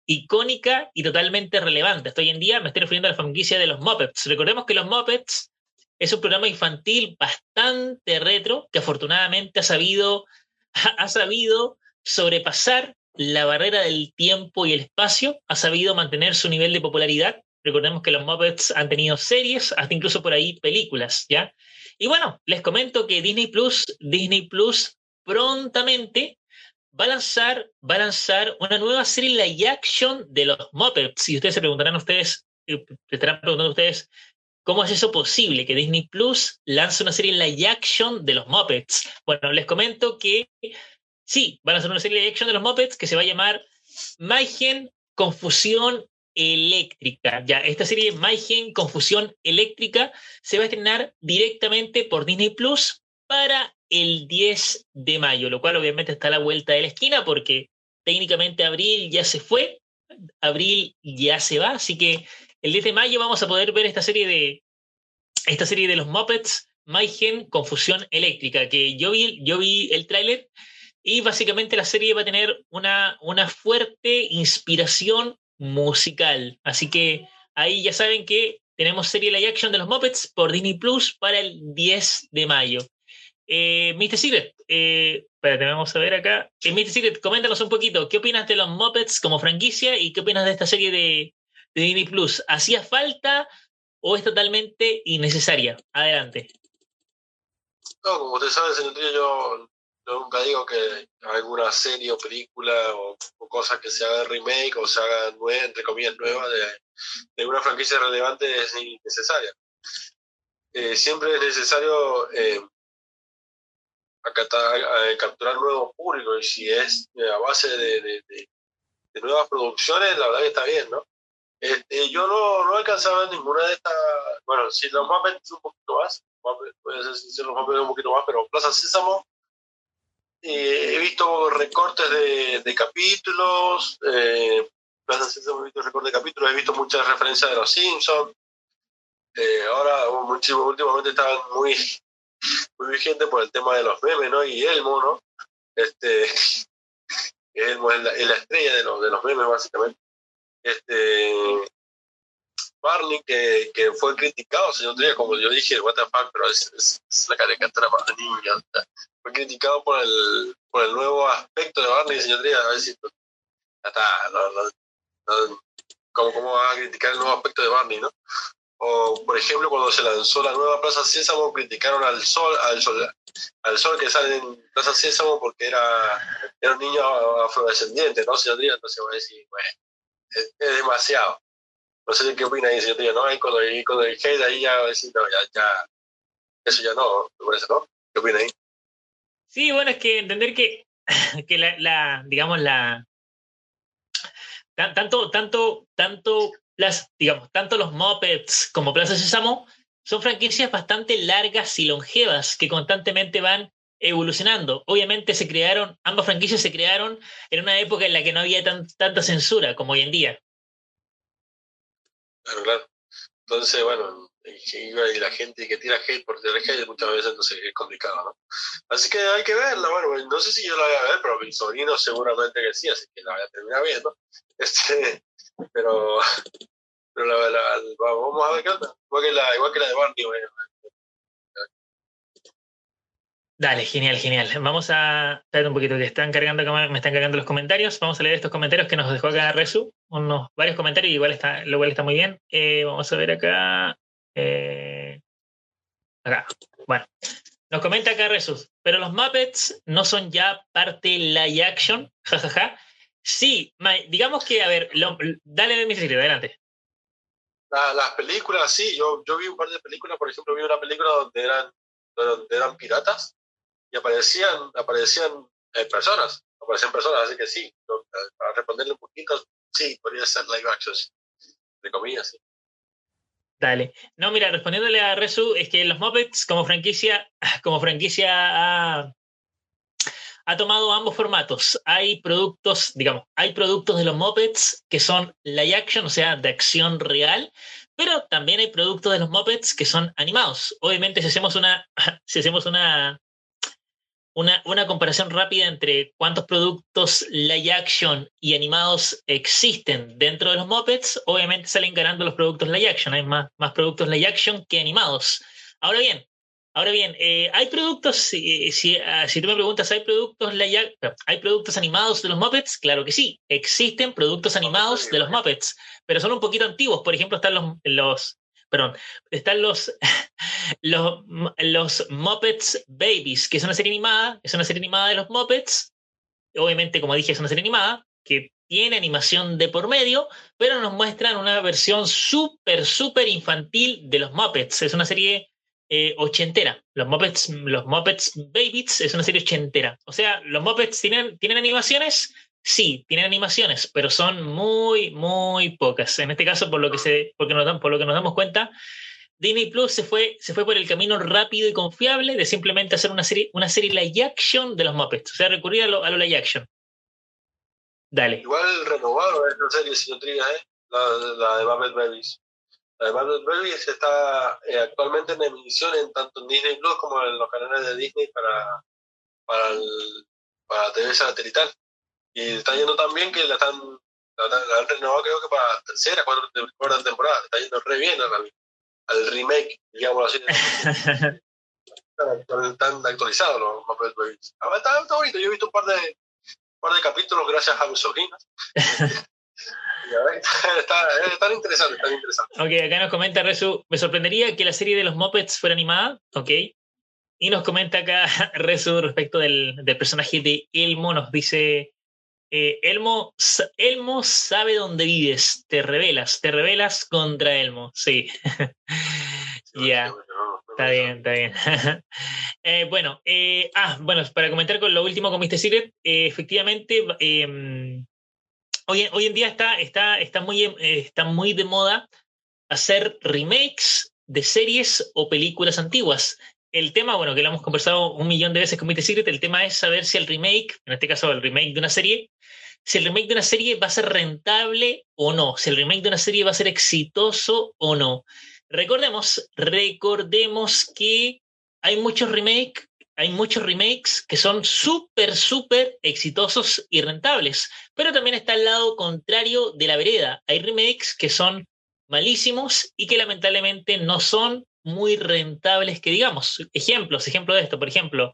Speaker 1: icónica y totalmente relevante. Hasta hoy en día me estoy refiriendo a la franquicia de los Muppets. Recordemos que los Muppets es un programa infantil bastante retro que afortunadamente ha sabido, ha sabido sobrepasar la barrera del tiempo y el espacio, ha sabido mantener su nivel de popularidad. Recordemos que los Muppets han tenido series, hasta incluso por ahí películas, ¿ya? Y bueno, les comento que Disney Plus, Disney Plus prontamente va a lanzar, va a lanzar una nueva serie live action de los Muppets. Y ustedes se preguntarán ustedes, eh, se estarán preguntando ustedes, ¿Cómo es eso posible que Disney Plus lance una serie en live action de los Muppets? Bueno, les comento que sí, van a hacer una serie live action de los Muppets que se va a llamar Mayhem Confusión Eléctrica. Ya, esta serie Mayhem Confusión Eléctrica se va a estrenar directamente por Disney Plus para el 10 de mayo, lo cual obviamente está a la vuelta de la esquina porque técnicamente abril ya se fue, abril ya se va, así que el 10 de mayo vamos a poder ver esta serie de, esta serie de los Muppets, Mayhem Confusión Eléctrica, que yo vi, yo vi el tráiler y básicamente la serie va a tener una, una fuerte inspiración musical. Así que ahí ya saben que tenemos serie live action de los Muppets por Disney Plus para el 10 de mayo. Eh, Mr. Secret, eh, vamos a ver acá. Eh, Mr. Secret, coméntanos un poquito, ¿qué opinas de los Muppets como franquicia y qué opinas de esta serie de, de Disney Plus, ¿hacía falta o es totalmente innecesaria? Adelante.
Speaker 2: No, como usted sabe, señor yo, nunca digo que alguna serie o película o, cosa que se haga remake o se haga nueva, entre comillas nueva de, de una franquicia relevante es innecesaria. Eh, siempre es necesario eh, eh, capturar nuevos públicos y si es a base de, de, nuevas producciones, la verdad que está bien, ¿no? Este, yo no, no alcanzaba ninguna de estas. Bueno, si los Muppets un poquito más, puede ser si los Muppets un poquito más, pero Plaza Sésamo. Eh, he visto recortes de, de capítulos. Eh, Plaza Sésamo he visto recortes de capítulos. He visto muchas referencias de los Simpsons. Eh, ahora, últimamente estaban muy, muy vigentes por el tema de los memes, ¿no? Y Elmo, ¿no? Este, Elmo es la, es la estrella de los, de los memes, básicamente este Barney que, que fue criticado, señor Díaz, como yo dije, what the fuck, pero es, es, la caricatura para niños. Fue criticado por el, por el nuevo aspecto de Barney, señor Díaz, a ver si ya está, ¿cómo, ¿cómo va a criticar el nuevo aspecto de Barney, no? O, por ejemplo, cuando se lanzó la nueva Plaza Sésamo, criticaron al sol, al sol, al sol que sale en Plaza Sésamo porque era, era un niño afrodescendiente, ¿no, señor Díaz? Entonces voy a decir, bueno, es, demasiado. No sé qué opina ahí, señor ¿no? Ahí cuando, cuando el hate ahí ya decir, no, ya, ya, eso ya no, me parece, ¿no? ¿Qué opina ahí?
Speaker 1: Sí, bueno, es que entender que, que la, la, digamos, la, tanto, tanto, tanto, las, digamos, tanto los Muppets como Plaza Sésamo son franquicias bastante largas y longevas que constantemente van evolucionando. Obviamente se crearon, ambas franquicias se crearon en una época en la que no había tanta censura como hoy en día.
Speaker 2: Claro, claro. Entonces, bueno, y la gente que tira hate por tirar hate muchas veces entonces es complicado, ¿no? Así que hay que verla, bueno, no sé si yo la voy a ver, pero mi sobrino seguramente que sí, así que la voy a terminar viendo. Este, pero pero la, vamos a ver qué onda, igual que la, igual que la de Barney. Bueno.
Speaker 1: Dale, genial, genial. Vamos a ver un poquito que están cargando, me están cargando los comentarios. Vamos a leer estos comentarios que nos dejó acá Resu, unos varios comentarios, igual está, lo cual está muy bien. Eh, vamos a ver acá. Eh, acá. Bueno, nos comenta acá Resus, pero los Muppets no son ya parte live action, jajaja. Sí, digamos que, a ver, dale mi secreto, adelante.
Speaker 2: las películas, sí, yo, yo vi un par de películas, por ejemplo, vi una película donde eran, donde eran piratas y aparecían, aparecían eh, personas, aparecían personas, así que sí, para responderle un poquito, sí, podría ser live action, de comillas, sí.
Speaker 1: Dale. No, mira, respondiéndole a Resu, es que los Muppets como franquicia, como franquicia ha, ha, tomado ambos formatos. Hay productos, digamos, hay productos de los Muppets que son live action, o sea, de acción real, pero también hay productos de los Muppets que son animados. Obviamente, si hacemos una, si hacemos una, una, una, comparación rápida entre cuántos productos live action y animados existen dentro de los Muppets, obviamente salen ganando los productos live action. Hay más, más productos live action que animados. Ahora bien, ahora bien, eh, hay productos, si, si, ah, si, tú me preguntas, ¿hay productos live, ¿hay productos animados de los Muppets? Claro que sí, existen productos animados de los Muppets, pero son un poquito antiguos. Por ejemplo, están los, los perdón, están los, los, los Muppets Babies, que es una serie animada, es una serie animada de los Muppets, obviamente como dije es una serie animada, que tiene animación de por medio, pero nos muestran una versión súper, súper infantil de los Muppets. Es una serie eh, ochentera. Los Muppets, los Muppets Babies es una serie ochentera. O sea, los Muppets tienen, tienen animaciones, sí, tienen animaciones, pero son muy, muy pocas. En este caso, por lo que, se, porque nos, por lo que nos damos cuenta, Disney Plus se fue, se fue por el camino rápido y confiable de simplemente hacer una serie, una serie live action de los Muppets, o sea, recurrir a lo, a lo action. Dale.
Speaker 2: Igual renovado esta serie, señor Trigas, ¿eh? la, de Muppet Babies. La de Muppet Babies está eh, actualmente en emisión en tanto en Disney Plus como en los canales de Disney para, para, para TV satelital. Y está yendo tan bien que la están, la, han renovado creo que para tercera, cuarta, cuarta temporada. Está yendo re bien al, al remake, digamos así. están, actualizados los Muppet Babies. Ah, está, está, bonito, yo he visto un par de, un par de capítulos gracias a mis sobrinas. Está, tan interesante, tan interesante.
Speaker 1: Ok, acá nos comenta Resu, me sorprendería que la serie de los Muppets fuera animada, ok. Y nos comenta acá Resu respecto del, del personaje de Elmo, nos dice, eh, Elmo, Elmo sabe dónde vives, te revelas, te revelas contra Elmo, sí. ya, está bien, está bien. Eh, bueno, eh, ah, bueno, para comentar con lo último con Mr. Secret, efectivamente, em, hoy, hoy, en día está, está, está, muy, está muy de moda hacer remakes de series o películas antiguas el tema, bueno, que lo hemos conversado un millón de veces con Mythic Secret, el tema es saber si el remake, en este caso el remake de una serie, si el remake de una serie va a ser rentable o no, si el remake de una serie va a ser exitoso o no. Recordemos, recordemos que hay muchos remakes, hay muchos remakes que son súper, súper exitosos y rentables, pero también está el lado contrario de la vereda. Hay remakes que son malísimos y que lamentablemente no son muy rentables que digamos. Ejemplos, ejemplo de esto, por ejemplo,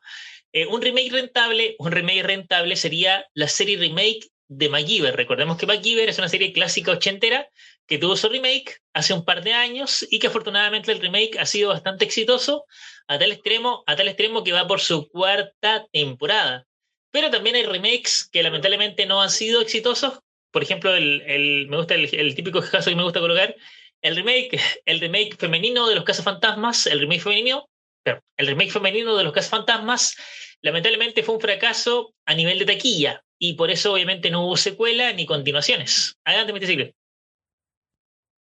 Speaker 1: eh, un remake rentable, un remake rentable sería la serie remake de MacGyver. Recordemos que MacGyver es una serie clásica ochentera que tuvo su remake hace un par de años y que afortunadamente el remake ha sido bastante exitoso a tal extremo, a tal extremo que va por su cuarta temporada. Pero también hay remakes que lamentablemente no han sido exitosos. Por ejemplo, el, me gusta el, el típico caso que me gusta colocar el remake, el remake femenino de los Fantasmas, el remake femenino, el remake femenino de los Fantasmas, lamentablemente fue un fracaso a nivel de taquilla y por eso obviamente no hubo secuela ni continuaciones. Adelante, Mr. Secret.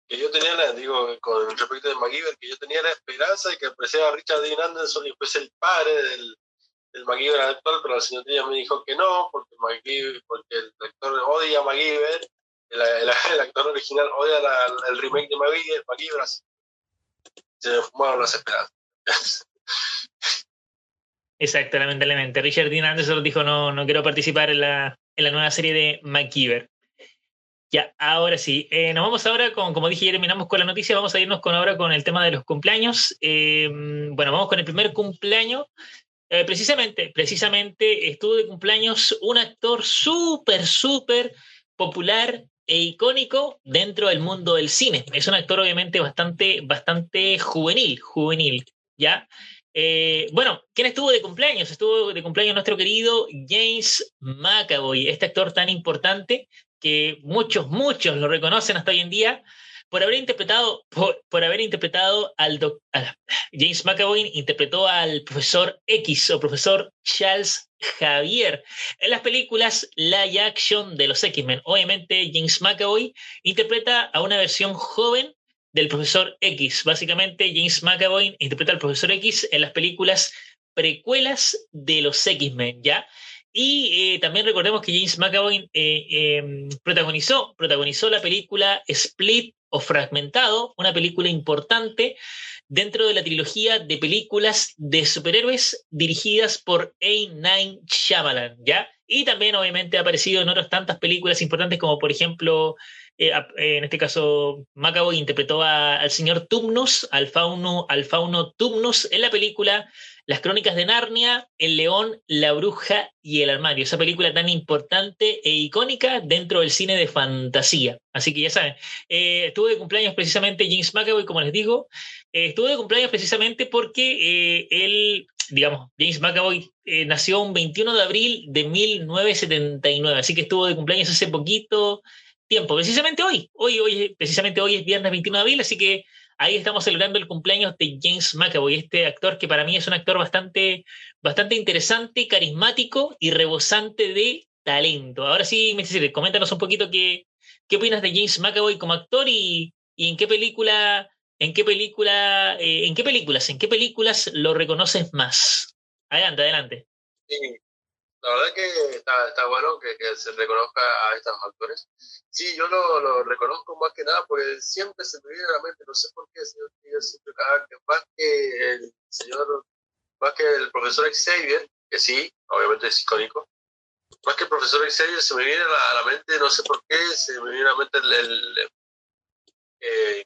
Speaker 2: Que yo tenía la, digo, con respecto de MacGyver, que yo tenía la esperanza de que apareciera Richard Dean Anderson y fuese el padre del, del MacGyver actual, pero el señor Díaz me dijo que no, porque, porque el actor odia a MacGyver el, el, actor original odia el remake de MacGyver, se me fumaron las esperanzas.
Speaker 1: Exacto, lamentablemente. Richard Dean Anderson dijo no, no quiero participar en la, en la nueva serie de MacGyver. Ya, ahora sí. Eh, nos vamos ahora con, como dije, ya terminamos con la noticia, vamos a irnos con ahora con el tema de los cumpleaños. Eh, bueno, vamos con el primer cumpleaños. Eh, precisamente, precisamente estuvo de cumpleaños un actor súper, súper popular e icónico dentro del mundo del cine. Es un actor obviamente bastante, bastante juvenil, juvenil, ¿ya? Bueno, ¿quién estuvo de cumpleaños? Estuvo de cumpleaños nuestro querido James McAvoy, este actor tan importante que muchos, muchos lo reconocen hasta hoy en día, por haber interpretado, por, haber interpretado al James McAvoy interpretó al profesor X o profesor Charles Javier en las películas live action de los X-Men. Obviamente James McAvoy interpreta a una versión joven del profesor X. Básicamente James McAvoy interpreta al profesor X en las películas precuelas de los X-Men, ¿ya? Y eh, también recordemos que James McAvoy eh, em, protagonizó, protagonizó la película Split o Fragmentado, una película importante dentro de la trilogía de películas de superhéroes dirigidas por A. Nine Shyamalan, ¿ya? Y también obviamente ha aparecido en otras tantas películas importantes como por ejemplo, eh, en este caso McAvoy interpretó al señor Tumnus, al fauno, al fauno Tumnus en la película las Crónicas de Narnia, El León, La Bruja y El Armario. Esa película tan importante e icónica dentro del cine de fantasía. Así que ya saben, eh, estuve de cumpleaños precisamente James McAvoy, como les digo. Eh, estuvo de cumpleaños precisamente porque eh, él, digamos, James McAvoy nació un 21 de abril de 1979. Así que estuvo de cumpleaños hace poquito tiempo. Precisamente hoy. Hoy, hoy, precisamente hoy es viernes 21 de abril, así que ahí estamos celebrando el cumpleaños de James McAvoy, este actor que para mí es un actor bastante, bastante interesante, carismático y rebosante de talento. Ahora sí, Mr. coméntanos un poquito qué, qué opinas de James McAvoy como actor y, en qué película, en qué película, eh, en qué películas, en qué películas lo reconoces más. Adelante, adelante.
Speaker 2: Sí, la verdad que está, bueno que, se reconozca a estos actores. Sí, yo lo, reconozco más que nada porque siempre se me viene a la mente, no sé por qué, señor siempre que más que el señor, más que el profesor Xavier, que sí, obviamente es icónico, más que el profesor Xavier se me viene a la, mente, no sé por qué, se me viene a la mente el, eh,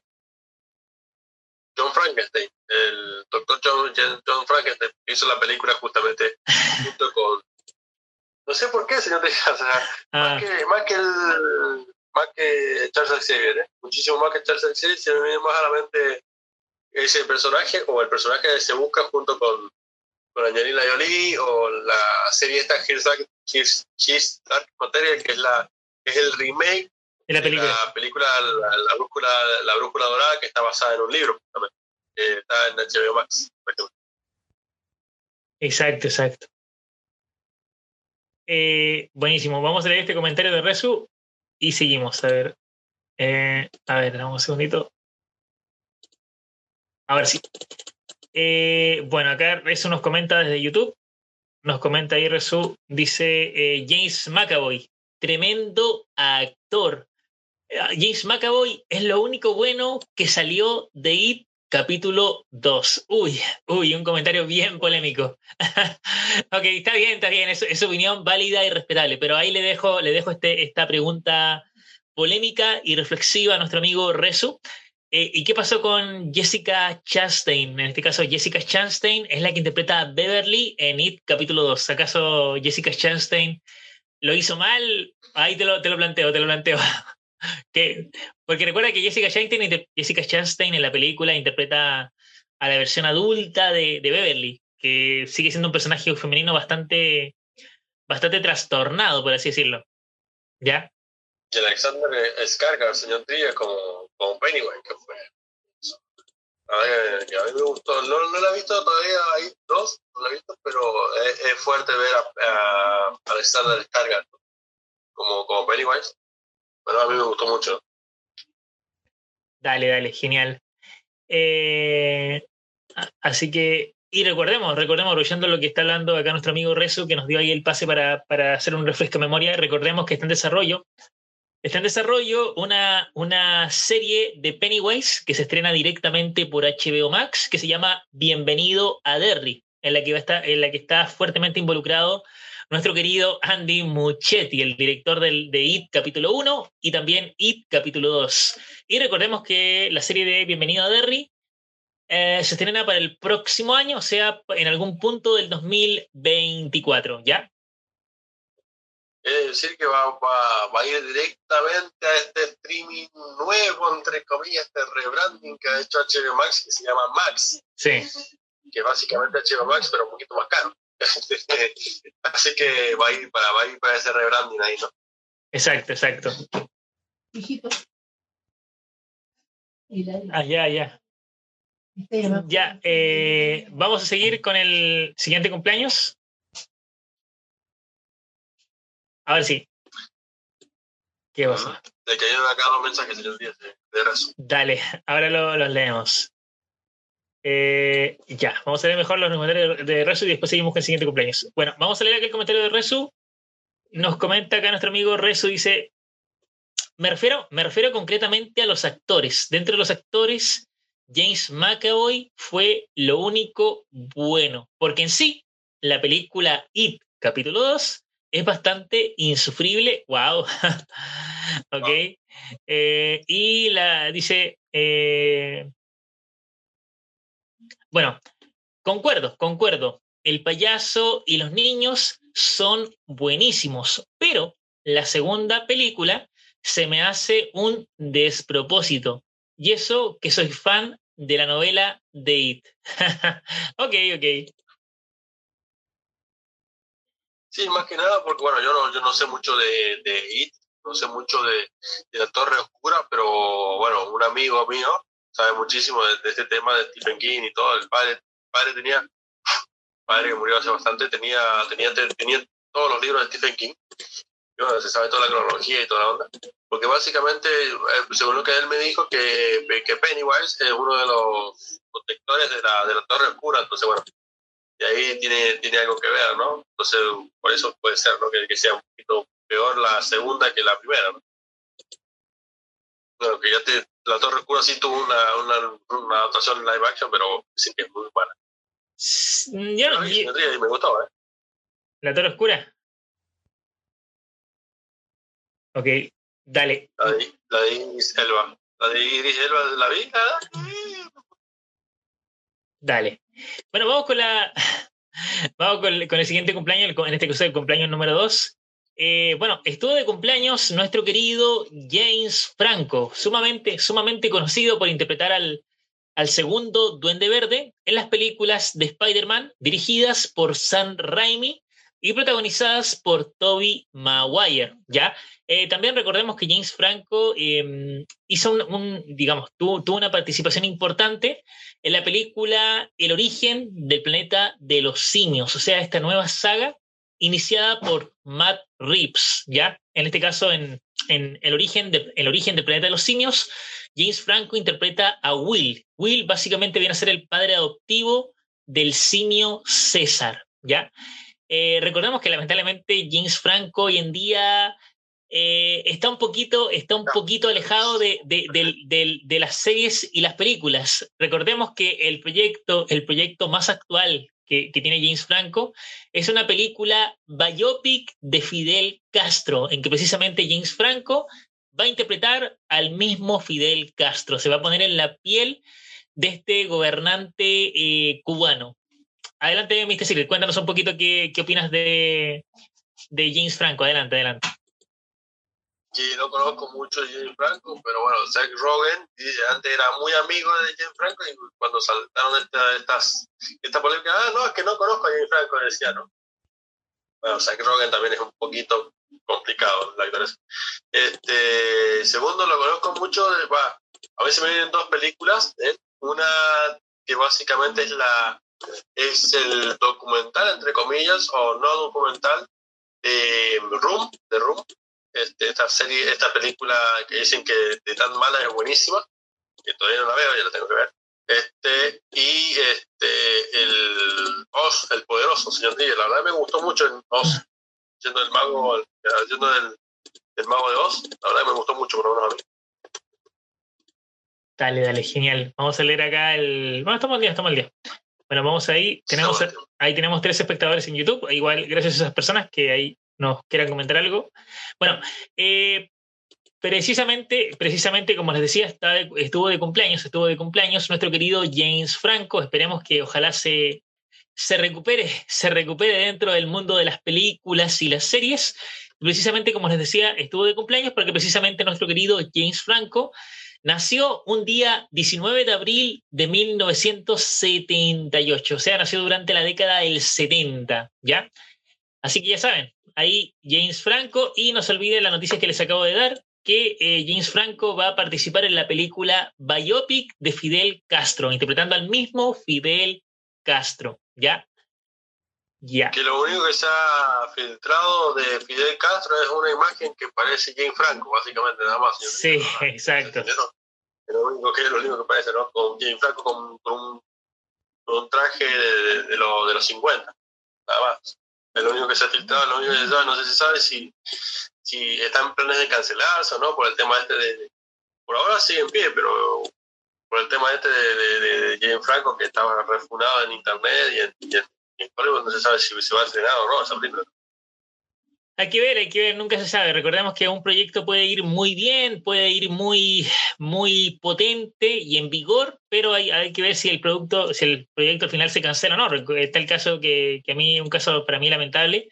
Speaker 2: John Frankenstein, el doctor John, John Frankenstein, hizo la película justamente junto con no sé por qué, señor Tejada. O sea, ah. más, que, más, que el, más que Charles Xavier, ¿eh? muchísimo más que Charles Xavier, se me viene más a la mente ese personaje o el personaje que se busca junto con, con Angelina Jolie o la serie esta Here's Dark, Material, que es, la, que es el remake
Speaker 1: de la película,
Speaker 2: la, película la, brújula, la brújula dorada que está basada en un libro que está en HBO Max.
Speaker 1: Exacto, exacto. Eh, buenísimo, vamos a leer este comentario de Resu y seguimos. A ver, eh, a ver, damos un segundito. A ver si. Eh, bueno, acá Resu nos comenta desde YouTube. Nos comenta ahí Resu, dice James McAvoy, tremendo actor. James McAvoy es lo único bueno que salió de It capítulo 2. Uy, uy, un comentario bien polémico. ok, está bien, está bien, es, es, opinión válida y respetable, pero ahí le dejo, le dejo este, esta pregunta polémica y reflexiva a nuestro amigo Rezu. Eh, ¿Y qué pasó con Jessica Chastain? En este caso, Jessica Chastain es la que interpreta a Beverly en It capítulo 2. ¿Acaso Jessica Chastain lo hizo mal? Ahí te lo, te lo planteo, te lo planteo. que, porque recuerda que Jessica Chastain, Jessica Chastain en la película interpreta a la versión adulta de, de, Beverly, que sigue siendo un personaje femenino bastante, bastante trastornado, por así decirlo. ¿Ya?
Speaker 2: Y Alexander Skarsgård, señor Trilla, como, como Pennywise, que fue. A, ver, a mí me gustó. No, no la he visto todavía, hay dos, no la he visto, pero es, fuerte ver a, Alexander Skarsgård como, como Pennywise a mí me gustó mucho.
Speaker 1: Dale, dale, genial. Eh, así que, y recordemos, recordemos, apoyando lo que está hablando acá nuestro amigo Rezo, que nos dio ahí el pase para, para hacer un refresco de memoria, recordemos que está en desarrollo Está en desarrollo una, una serie de Pennywise que se estrena directamente por HBO Max que se llama Bienvenido a Derry, en la que, va a estar, en la que está fuertemente involucrado nuestro querido Andy Muchetti, el director del, de IT capítulo 1 y también IT capítulo 2. Y recordemos que la serie de Bienvenido a Derry eh, se estrena para el próximo año, o sea, en algún punto del 2024, ¿ya?
Speaker 2: Es decir, que va, va, va, a ir directamente a este streaming nuevo, entre comillas, este rebranding que ha hecho HBO Max, que se llama Max.
Speaker 1: Sí.
Speaker 2: Que básicamente HBO Max, pero un poquito más caro. Así que va a ir para, va a ir para ese rebranding ahí, ¿no?
Speaker 1: Exacto, exacto.
Speaker 3: Hijito.
Speaker 1: Ah, ya, ya. Ya, eh, vamos a seguir con el siguiente cumpleaños. A ver si. ¿Qué pasa?
Speaker 2: De que yo acá los mensajes, señor Díaz, de, de rezo.
Speaker 1: Dale, ahora los lo leemos. Eh, ya, vamos a leer mejor los comentarios de, Resu y después seguimos con el siguiente cumpleaños. Bueno, vamos a leer aquí el comentario de Resu. Nos comenta acá nuestro amigo Resu, dice, me refiero, me refiero concretamente a los actores. Dentro de los actores, James McAvoy fue lo único bueno, porque en sí, la película It, capítulo 2, es bastante insufrible. ¡Wow! ok. Eh, y la dice. Eh, bueno, concuerdo, concuerdo. El payaso y los niños son buenísimos, pero la segunda película se me hace un despropósito. Y eso que soy fan de la novela de It. ok, ok.
Speaker 2: Sí, más que nada, porque bueno, yo no, yo no sé mucho de, It, no sé mucho de, de, la Torre Oscura, pero bueno, un amigo mío sabe muchísimo de, de, este tema de Stephen King y todo. El padre, el padre tenía, padre que murió hace bastante, tenía, tenía, tenía todos los libros de Stephen King. Y bueno, se sabe toda la cronología y toda la onda. Porque básicamente, según lo que él me dijo, que, que Pennywise es uno de los protectores de la, de la Torre Oscura. Entonces, bueno, y ahí tiene, tiene algo que ver, ¿no? Entonces, por eso puede ser, ¿no? Que, que sea un poquito peor la segunda que la primera, ¿no? Bueno, que ya te, la Torre Oscura sí tuvo una, una, una adaptación live action, pero sí que es muy buena.
Speaker 1: Yo no,
Speaker 2: me gustó, ¿eh?
Speaker 1: ¿La Torre Oscura? Ok, dale.
Speaker 2: La de, la de Iris Elba. La de Iris Elba, ¿la vi?
Speaker 1: Dale. Bueno, vamos con la. Vamos con el, con el siguiente cumpleaños, en este caso el cumpleaños número 2. Eh, bueno, estuvo de cumpleaños nuestro querido James Franco, sumamente, sumamente conocido por interpretar al, al segundo Duende Verde en las películas de Spider-Man dirigidas por Sam Raimi y protagonizadas por Toby Maguire, ¿ya? Eh, también recordemos que James Franco eh, hizo un, digamos, tuvo, una participación importante en la película El origen del planeta de los simios, o sea, esta nueva saga iniciada por Matt Reeves, ¿ya? En este caso, en, en el, origen de, el origen del planeta de los simios, James Franco interpreta a Will. Will básicamente viene a ser el padre adoptivo del simio César, ¿ya? Eh, recordemos que lamentablemente James Franco hoy en día eh, está un poquito, está un poquito alejado de, de, de, de, las series y las películas. Recordemos que el proyecto, el proyecto más actual que, tiene James Franco es una película biopic de Fidel Castro, en que precisamente James Franco va a interpretar al mismo Fidel Castro, se va a poner en la piel de este gobernante eh, cubano. Adelante, Mr. Secret, cuéntanos un poquito qué, qué opinas de, de James Franco. Adelante, adelante
Speaker 2: que no conozco mucho de James Franco, pero bueno, Zach Rogen antes era muy amigo de James Franco y cuando saltaron esta, estas, esta polémica, ah, no, es que no conozco a James Franco, decía, ¿no? Bueno, Zach Rogen también es un poquito complicado, la actor Este, segundo, lo conozco mucho, bah, a veces me vienen dos películas, ¿eh? una que básicamente es la es el documental, entre comillas, o no documental, de Room, de Room, esta serie, esta película que dicen que de tan mala es buenísima, que todavía no la veo, ya la tengo que ver. Este, y este, el Oz, el poderoso señor Díaz, la verdad me gustó mucho en Oz, siendo el mago, siendo del, El Mago de Oz. La verdad me gustó mucho, por lo menos a mí.
Speaker 1: Dale, dale, genial. Vamos a leer acá el. Bueno, estamos al día, estamos al día. Bueno, vamos ahí. Tenemos, ahí tenemos tres espectadores en YouTube. Igual, gracias a esas personas que ahí nos quieran comentar algo. Bueno, eh, precisamente, precisamente, como les decía, está estuvo de cumpleaños, estuvo de cumpleaños nuestro querido James Franco. Esperemos que ojalá se, se recupere, se recupere dentro del mundo de las películas y las series. Precisamente, como les decía, estuvo de cumpleaños porque precisamente nuestro querido James Franco Nació un día 19 de abril de 1978, o sea, nació durante la década del 70, ¿ya? Así que ya saben, ahí James Franco, y no se olviden la noticia que les acabo de dar, que eh, James Franco va a participar en la película Biopic de Fidel Castro, interpretando al mismo Fidel Castro, ¿ya?
Speaker 2: Que lo único que se ha filtrado de Fidel Castro es una imagen que parece Jane Franco, básicamente, nada más.
Speaker 1: Sí, exacto.
Speaker 2: Es lo único que, es lo único que parece, ¿no? Con Jane Franco con, un, un, traje de, de, los 50, nada más. Es lo único que se ha filtrado, lo único que se sabe, no sé si sabe si, si está en planes de cancelarse o no, por el tema este de... Por ahora sigue en pie, pero por el tema este de, de, Jane Franco que estaba refunado en internet y en no se sabe si se va a estrenar o no esa película.
Speaker 1: Hay que ver, hay que ver, nunca se sabe. Recordemos que un proyecto puede ir muy bien, puede ir muy, muy potente y en vigor, pero hay, hay que ver si el producto, si el proyecto al final se cancela o no. Está el caso que, que a mí, un caso para mí lamentable,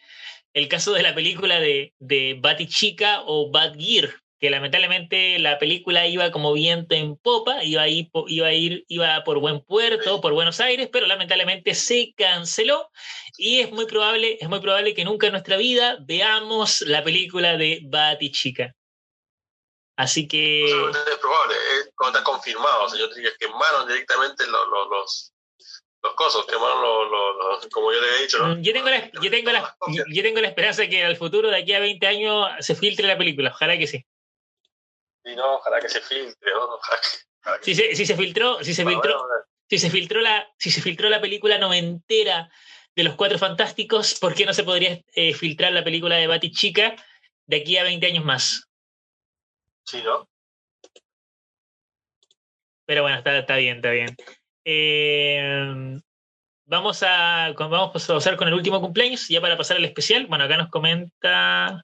Speaker 1: el caso de la película de, de Chica o Bad Gear, que lamentablemente la película iba como viento en popa, iba a, ir, iba a ir, iba por buen puerto, por Buenos Aires, pero lamentablemente se canceló y es muy probable, es muy probable que nunca en nuestra vida veamos la película de Chica. Así que.
Speaker 2: No, es probable, es como está confirmado, señor Triguez, quemaron directamente los, los, los, los cosos, quemaron los, como yo le he dicho. ¿no?
Speaker 1: Yo, tengo la, yo, tengo la, yo tengo la esperanza de que al futuro, de aquí a 20 años, se filtre la película. Ojalá que sí.
Speaker 2: Y no, ojalá que se filtre,
Speaker 1: Si, se, si se filtró, si se filtró, si se filtró la, si se filtró la película noventera de los Cuatro Fantásticos, ¿por qué no se podría eh, filtrar la película de Bati Chica de aquí a 20 años más?
Speaker 2: Sí, ¿no?
Speaker 1: Pero bueno, está, está bien, está bien. Eh, vamos a vamos a pasar con el último cumpleaños, ya para pasar al especial. Bueno, acá nos comenta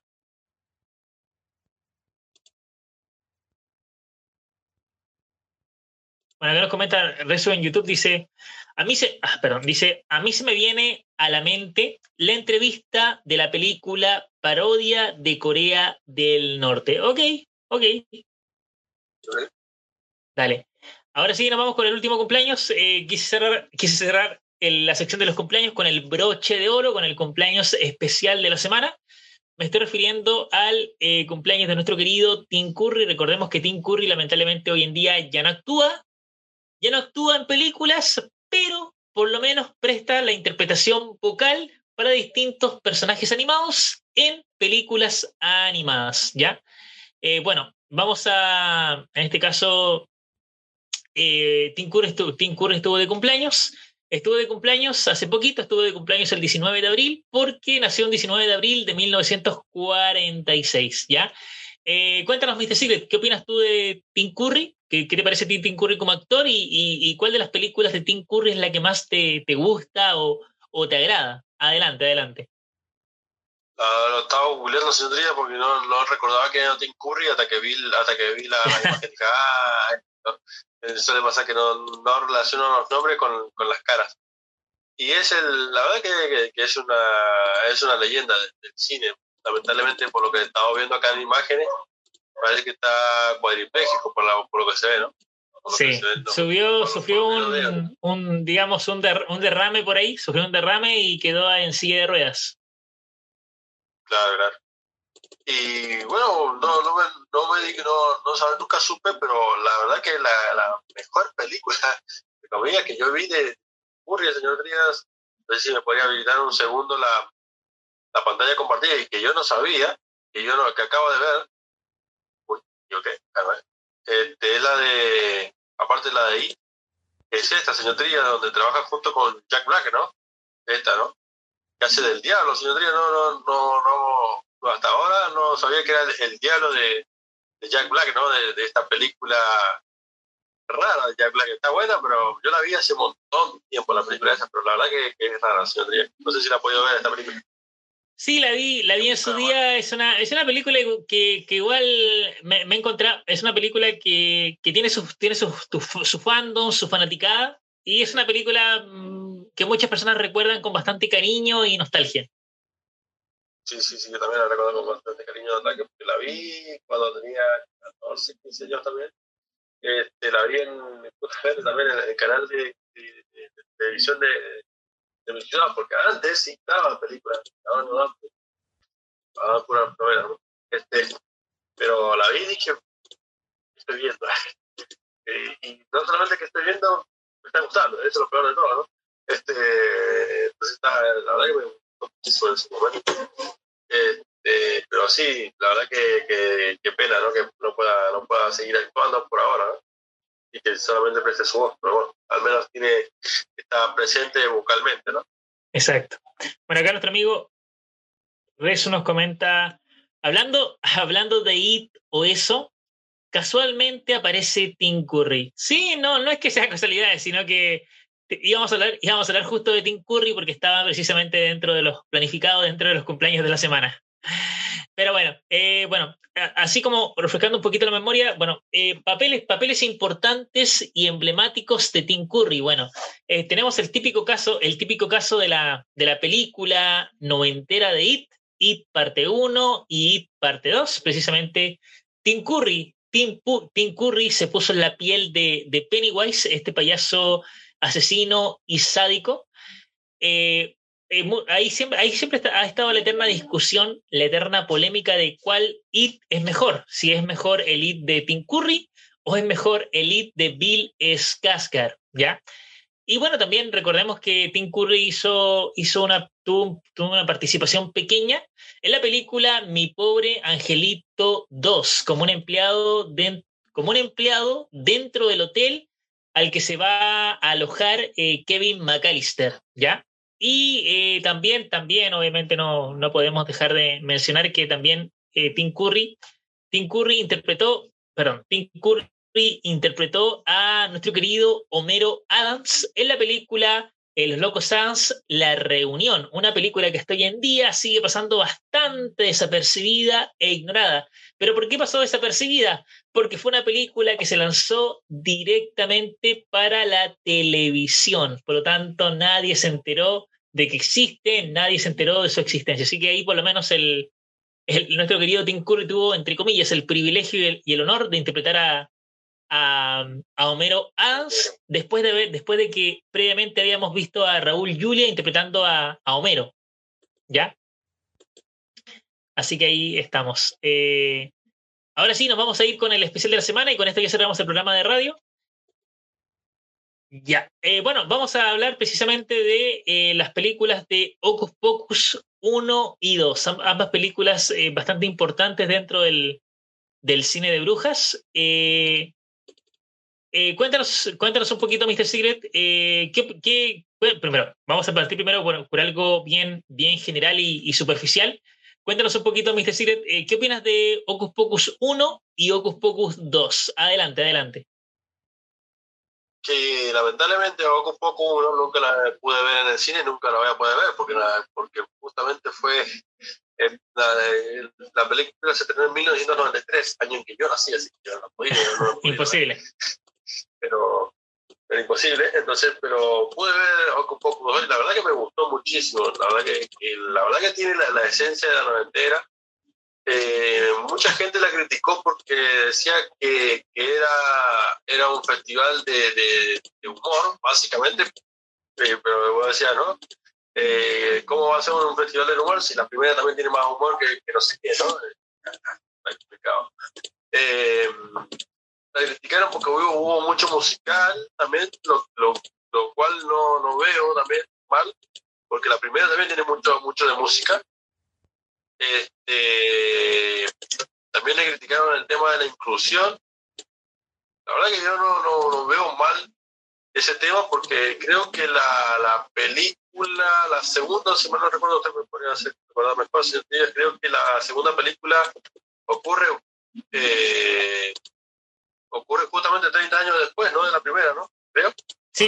Speaker 1: Bueno, acá nos comenta Rezo en YouTube, dice, a mí se, ah, perdón, dice, a mí se me viene a la mente la entrevista de la película Parodia de Corea del Norte. Ok, ok. Dale. Ahora sí, nos vamos con el último cumpleaños. Eh, quise cerrar, quise cerrar la sección de los cumpleaños con el broche de oro, con el cumpleaños especial de la semana. Me estoy refiriendo al eh, cumpleaños de nuestro querido Tim Curry. Recordemos que Tim Curry lamentablemente hoy en día ya no actúa, ya no actúa en películas, pero por lo menos presta la interpretación vocal para distintos personajes animados en películas animadas, ¿ya? Eh, bueno, vamos a, en este caso, eh, Tim, Curry estuvo, Tim Curry estuvo de cumpleaños, estuvo de cumpleaños hace poquito, estuvo de cumpleaños el 19 de abril, porque nació el 19 de abril de 1946, ¿ya? Eh, cuéntanos, Mr. Secret, ¿qué opinas tú de Tim Curry? ¿Qué, te parece Tim Curry como actor? Y, cuál de las películas de Tim Curry es la que más te, te gusta o, o, te agrada? Adelante, adelante.
Speaker 2: Lo estaba googleando señoría porque no, no, recordaba que era Tim Curry hasta que vi, hasta que vi la, imagen. ah, Eso le pasa que no, no relaciono los nombres con, con, las caras. Y es el, la verdad que, que, es, una, es una leyenda del cine lamentablemente por lo que estamos viendo acá en imágenes, parece que está cuadripléjico por, por lo que se ve, ¿no?
Speaker 1: Sí, subió, sufrió un, un, digamos, un, un, derrame por ahí, sufrió un derrame y quedó en silla de ruedas.
Speaker 2: Claro, claro. Y bueno, no, no, me, no, me, no, no nunca supe, pero la verdad que la, la mejor película que yo vi de Curry, señor Trías, no sé si me podría habilitar un segundo la, la pantalla compartida y que yo no sabía, que yo no, que acabo de ver, uy, yo qué, este, es la de, aparte de la de ahí, es esta señoría donde trabaja junto con Jack Black, ¿no? Esta, ¿no? Que hace del diablo, señoría, no, no, no, no, hasta ahora no sabía que era el, diablo de, Jack Black, ¿no? De, esta película rara de Jack Black. Está buena, pero yo la vi hace un montón de tiempo la película esa, pero la verdad que, es rara, señor No sé si la ha podido ver esta película.
Speaker 1: Sí, la vi, la vi en su día. Es una, es una película que, que igual me, he encontrado. Es una película que, que tiene, su, tiene su, su, fandom, su fanaticada. Y es una película mm, que muchas personas recuerdan con bastante cariño y nostalgia.
Speaker 2: Sí, sí, sí, yo también la recuerdo con bastante cariño porque la vi cuando tenía 14, 15 años también. Este, la vi en, también en el canal de, de televisión de, de mi ciudad, porque antes sí estaba películas, ahora no dan, daban novela, ¿no? Pero la vi y dije, estoy viendo. y, y, no solamente que estoy viendo, me está gustando, eso es lo peor de todo, ¿no? Este, entonces está, la verdad que me gustó mucho en su momento. Este, pero sí, la verdad que, que, que, pena, ¿no? Que no pueda, no pueda seguir actuando por ahora, ¿no? Y que solamente preste su voz, pero bueno, al menos tiene, está presente vocalmente, ¿no?
Speaker 1: Exacto. Bueno, acá nuestro amigo Rezo nos comenta, hablando, hablando de IT o eso, casualmente aparece Tim Curry. Sí, no, no es que sea casualidad, sino que íbamos a hablar, íbamos a hablar justo de Tim Curry porque estaba precisamente dentro de los planificados, dentro de los cumpleaños de la semana. Pero bueno, eh, bueno, así como refrescando un poquito la memoria, bueno, eh, papeles, papeles importantes y emblemáticos de Tim Curry. Bueno, eh, tenemos el típico caso, el típico caso de la, de la película noventera de It, It parte 1 y It parte 2, precisamente Tim Curry. Tim, Tim, Curry se puso en la piel de, de Pennywise, este payaso asesino y sádico. Ahí siempre, ha estado la eterna discusión, la eterna polémica de cuál IT es mejor, si es mejor el IT de Tim Curry o es mejor el IT de Bill Skarsgård, ¿ya? Y bueno, también recordemos que Tim Curry hizo, hizo una, tuvo, una participación pequeña en la película Mi pobre Angelito 2, como un empleado, como un empleado dentro del hotel al que se va a alojar eh, Kevin McAllister, ¿ya? Y eh, también, también, obviamente, no, no podemos dejar de mencionar que también eh, Tim Curry, Tim Curry interpretó, perdón, Tim Curry interpretó a nuestro querido Homero Adams en la película eh, Los Locos Sans, La Reunión, una película que hasta hoy en día sigue pasando bastante desapercibida e ignorada. ¿Pero por qué pasó desapercibida? Porque fue una película que se lanzó directamente para la televisión. Por lo tanto, nadie se enteró de que existe, nadie se enteró de su existencia. Así que ahí por lo menos el, nuestro querido Tim Curry tuvo, entre comillas, el privilegio y el, honor de interpretar a, a, Homero Adams después de, después de que previamente habíamos visto a Raúl Julia interpretando a, Homero. ¿Ya? Así que ahí estamos. Eh, ahora sí, nos vamos a ir con el especial de la semana y con esto ya cerramos el programa de radio. Ya, eh, bueno, vamos a hablar precisamente de eh, las películas de Ocus Pocus 1 y 2, ambas películas bastante importantes dentro del, del cine de brujas. Cuéntanos, cuéntanos un poquito, Mr. Secret, ¿qué, primero, vamos a partir primero por, algo bien, bien general y superficial. Cuéntanos un poquito, Mr. Secret, eh, ¿qué opinas de Ocus Pocus 1 y Ocus Pocus 2? Adelante, adelante.
Speaker 2: Que lamentablemente Ocus Pocus 1 nunca la pude ver en el cine, nunca la voy a poder ver, porque, porque justamente fue eh, la, película se estrenó en 1993, año en que yo nací, así que yo no podía.
Speaker 1: Imposible.
Speaker 2: Pero era imposible, entonces, pero pude ver un poco, la verdad que me gustó muchísimo, la verdad que, la verdad que tiene la, esencia de la noventera. Eh, mucha gente la criticó porque decía que, que era, era un festival de, de, humor, básicamente, eh, pero yo decía, ¿no? Eh, ¿Cómo va a ser un festival de humor si la primera también tiene más humor que, que no sé qué, ¿no? Está explicado. La criticaron porque hubo, mucho musical también, lo, lo, lo cual no, no, veo también mal, porque la primera también tiene mucho, mucho de música. Este, también le criticaron el tema de la inclusión. La verdad que yo no, no, no veo mal ese tema porque creo que la, la película la segunda, si mal no recuerdo, usted me podría hacer recordar mejor, creo que la segunda película ocurre, eh, ocurre justamente 30 años después, ¿no? De la primera, ¿no? Creo.
Speaker 1: Sí,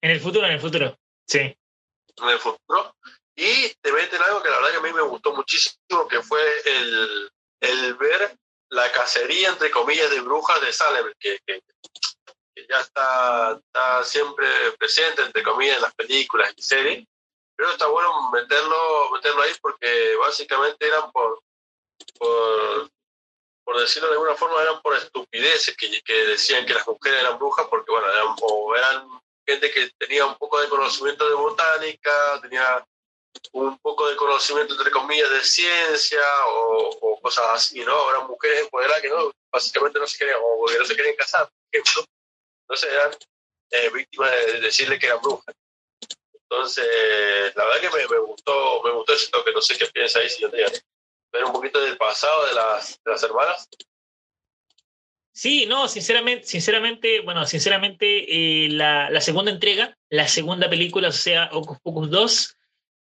Speaker 1: en el futuro, en el futuro, sí.
Speaker 2: En el futuro. Y te meten algo que la verdad que a mí me gustó muchísimo, que fue el, el ver la cacería, entre comillas, de brujas de Salem, que, que, ya está, está, siempre presente, entre comillas, en las películas y series. Pero está bueno meterlo, meterlo ahí porque básicamente eran por, por, por decirlo de alguna forma, eran por estupideces que, decían que las mujeres eran brujas porque, bueno, eran, o eran gente que tenía un poco de conocimiento de botánica, tenía un poco de conocimiento, entre comillas, de ciencia o, cosas así, ¿no? Eran mujeres empoderadas que no, básicamente no se querían, o no se querían casar, por ejemplo. Entonces eran eh, víctimas de decirle que eran brujas. Entonces, la verdad que me, me, gustó, me gustó ese toque, no sé qué piensa ahí, si yo ver un poquito del pasado de las, de las hermanas.
Speaker 1: Sí, no, sinceramente, sinceramente, bueno, sinceramente, eh, la, segunda entrega, la segunda película, o sea, Ocus Pocus 2,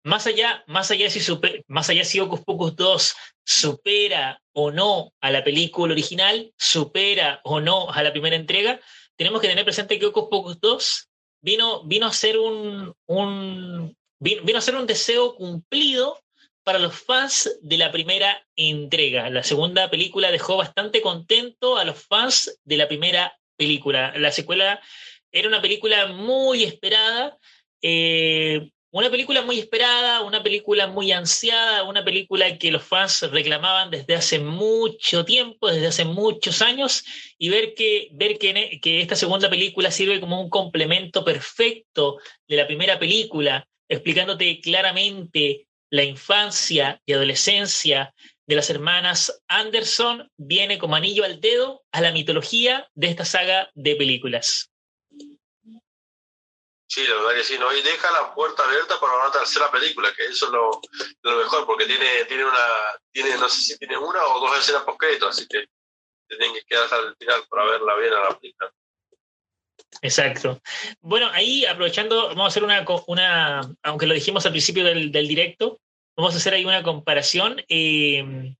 Speaker 1: más allá, más allá si más allá si Ocus Pocus 2 supera o no a la película original, supera o no a la primera entrega, tenemos que tener presente que Ocus Pocus 2 vino, vino a ser un, un vino a ser un deseo cumplido para los fans de la primera entrega. La segunda película dejó bastante contento a los fans de la primera película. La secuela era una película muy esperada, eh, una película muy esperada, una película muy ansiada, una película que los fans reclamaban desde hace mucho tiempo, desde hace muchos años, y ver que, ver que, que esta segunda película sirve como un complemento perfecto de la primera película, explicándote claramente la infancia y adolescencia de las hermanas Anderson viene como anillo al dedo a la mitología de esta saga de películas.
Speaker 2: Sí, la verdad que sí, ¿no? Y deja la puerta abierta para una tercera película, que eso es lo, lo mejor, porque tiene, tiene una, tiene, no sé si tiene una o dos escenas post así que tienen que quedar al final para verla bien a la película.
Speaker 1: Exacto. Bueno, ahí aprovechando, vamos a hacer una, una aunque lo dijimos al principio del, del directo, vamos a hacer ahí una comparación. Eh,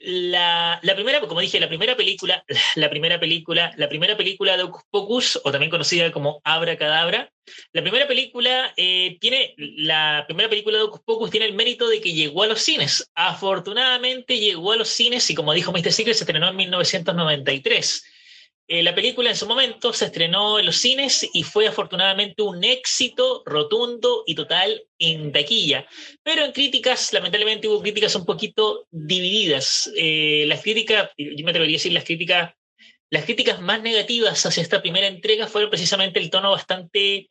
Speaker 1: la, la, primera, como dije, la primera película, la primera película, la primera película de Ocus Pocus, o también conocida como Abra Cadabra, la primera película eh, tiene, la primera película de Ocus Pocus tiene el mérito de que llegó a los cines. Afortunadamente llegó a los cines y como dijo Mr. Secret, se estrenó en 1993. Eh, la película en su momento se estrenó en los cines y fue afortunadamente un éxito rotundo y total en taquilla. Pero en críticas, lamentablemente hubo críticas un poquito divididas. Eh, las críticas, yo me atrevería a decir las críticas, las críticas más negativas hacia esta primera entrega fueron precisamente el tono bastante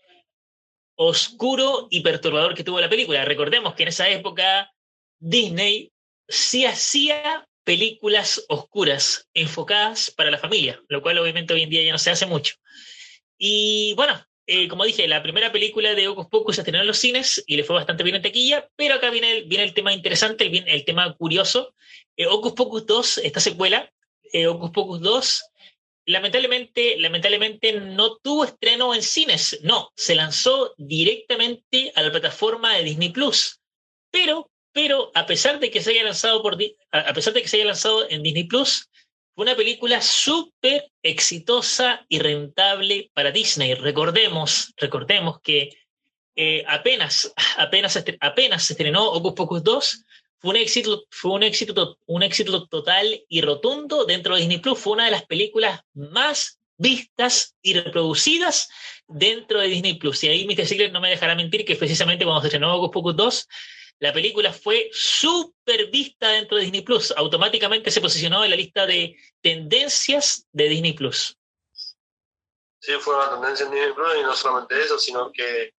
Speaker 1: oscuro y perturbador que tuvo la película. Recordemos que en esa época Disney sí hacía películas oscuras enfocadas para la familia, lo cual obviamente hoy en día ya no se hace mucho. Y bueno, eh, como dije, la primera película de Ocus Pocus se estrenó en los cines y le fue bastante bien en taquilla, pero acá viene el, viene el tema interesante, el, el tema curioso. Eh, Ocus Pocus 2, esta secuela, eh, Ocus Pocus 2, lamentablemente, lamentablemente no tuvo estreno en cines, no, se lanzó directamente a la plataforma de Disney Plus. Pero pero a pesar de que se haya lanzado por a pesar de que se haya lanzado en Disney Plus, fue una película súper exitosa y rentable para Disney. Recordemos, recordemos que eh, apenas, apenas, apenas se estrenó Ocus Pocus 2, fue un éxito, fue un éxito, un éxito total y rotundo dentro de Disney Plus. Fue una de las películas más vistas y reproducidas dentro de Disney Plus. Y ahí Mr. Secret no me dejará mentir que precisamente cuando se estrenó Ocus Pocus 2, la película fue súper vista dentro de Disney Plus. Automáticamente se posicionó en la lista de tendencias de Disney Plus.
Speaker 2: Sí, fue una tendencia en Disney Plus y no solamente eso, sino que,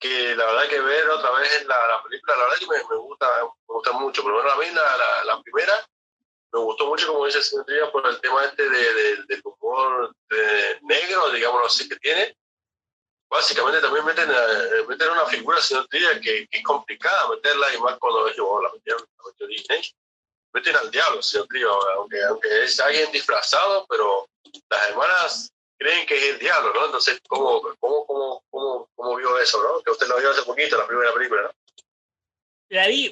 Speaker 2: que la verdad que ver otra vez la, la película, la verdad que me, gusta, me gusta mucho. Pero bueno, a mí la, primera me gustó mucho, como dice Simetría, por el tema este de, de, del humor de negro, digamos así, que tiene básicamente también meten, eh, meten una figura, señor Tría, que, que, es complicada meterla, y más cuando ellos la metieron, la Disney, meten al diablo, señor Tría, aunque, aunque es alguien disfrazado, pero las hermanas creen que es el diablo, ¿no? Entonces, ¿cómo, cómo, cómo, cómo, vio eso, ¿no? Que usted lo vio hace poquito, la primera película, ¿no?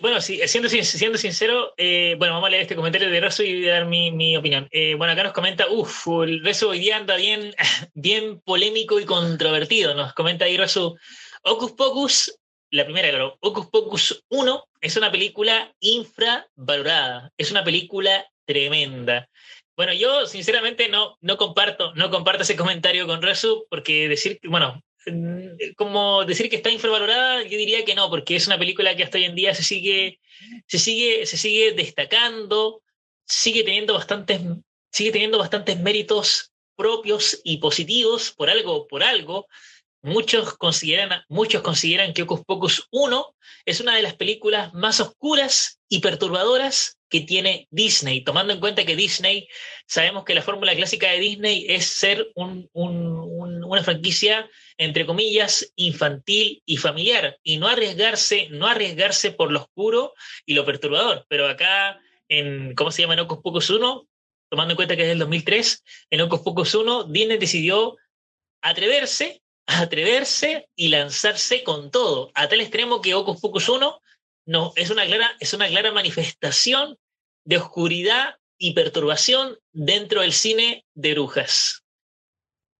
Speaker 1: Bueno, sí, siendo, siendo sincero, eh, bueno, vamos a leer este comentario de Rezo y dar mi, mi opinión. Eh, bueno, acá nos comenta, uff, el Rezo hoy día anda bien, bien polémico y controvertido. Nos comenta ahí Rezo, Ocus Pocus, la primera, claro, Ocus Pocus 1 es una película infravalorada, es una película tremenda. Bueno, yo sinceramente no, no comparto, no comparto ese comentario con Rezo, porque decir bueno, como decir que está infravalorada, yo diría que no, porque es una película que hasta hoy en día se sigue, se sigue, se sigue destacando, sigue teniendo bastantes, sigue teniendo bastantes méritos propios y positivos por algo, por algo. Muchos consideran, muchos consideran que Ocus Pocus 1 es una de las películas más oscuras y perturbadoras que tiene Disney, tomando en cuenta que Disney, sabemos que la fórmula clásica de Disney es ser una franquicia, entre comillas, infantil y familiar, y no arriesgarse, no arriesgarse por lo oscuro y lo perturbador. Pero acá, en, ¿cómo se llama? En Ocus Pocus 1, tomando en cuenta que es del 2003, en Ocus Pocus 1, Disney decidió atreverse, atreverse y lanzarse con todo, a tal extremo que Ocus Pocus 1 no, es una clara, es una clara manifestación de oscuridad y perturbación dentro del cine de brujas.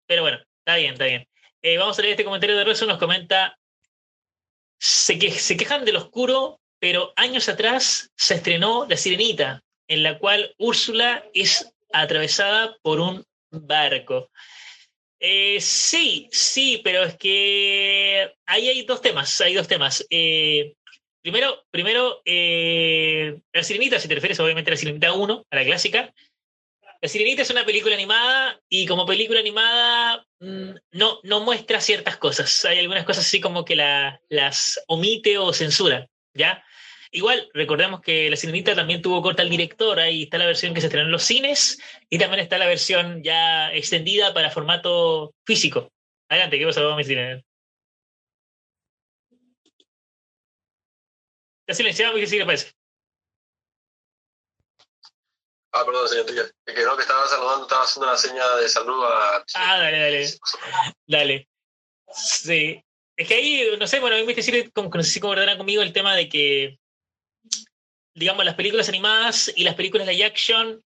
Speaker 1: Pero bueno, está bien, está bien. Eh, vamos a leer este comentario de Rezo, nos comenta, se, que, se quejan del oscuro, pero años atrás se estrenó La Sirenita, en la cual Úrsula es atravesada por un barco. Eh, sí, sí, pero es que ahí hay dos temas, hay dos temas. Eh, Primero, primero eh, La Sirenita, si te refieres obviamente a La Sirenita 1, a la clásica. La Sirenita es una película animada y como película animada mm, no, no muestra ciertas cosas. Hay algunas cosas así como que la, las omite o censura, ¿ya? Igual, recordemos que La Sirenita también tuvo corta al director, ahí está la versión que se estrenó en los cines y también está la versión ya extendida para formato físico. Adelante, ¿qué pasa, mi cine? Está silenciado, ¿qué sigue parece?
Speaker 2: Ah, perdón, señor Es que no, que estaba saludando, estaba haciendo una señal de saludo a...
Speaker 1: Ah, dale, dale. Dale. Sí. Es que ahí, no sé, bueno, a mí me decir, no sé si concordarán conmigo el tema de que, digamos, las películas animadas y las películas de action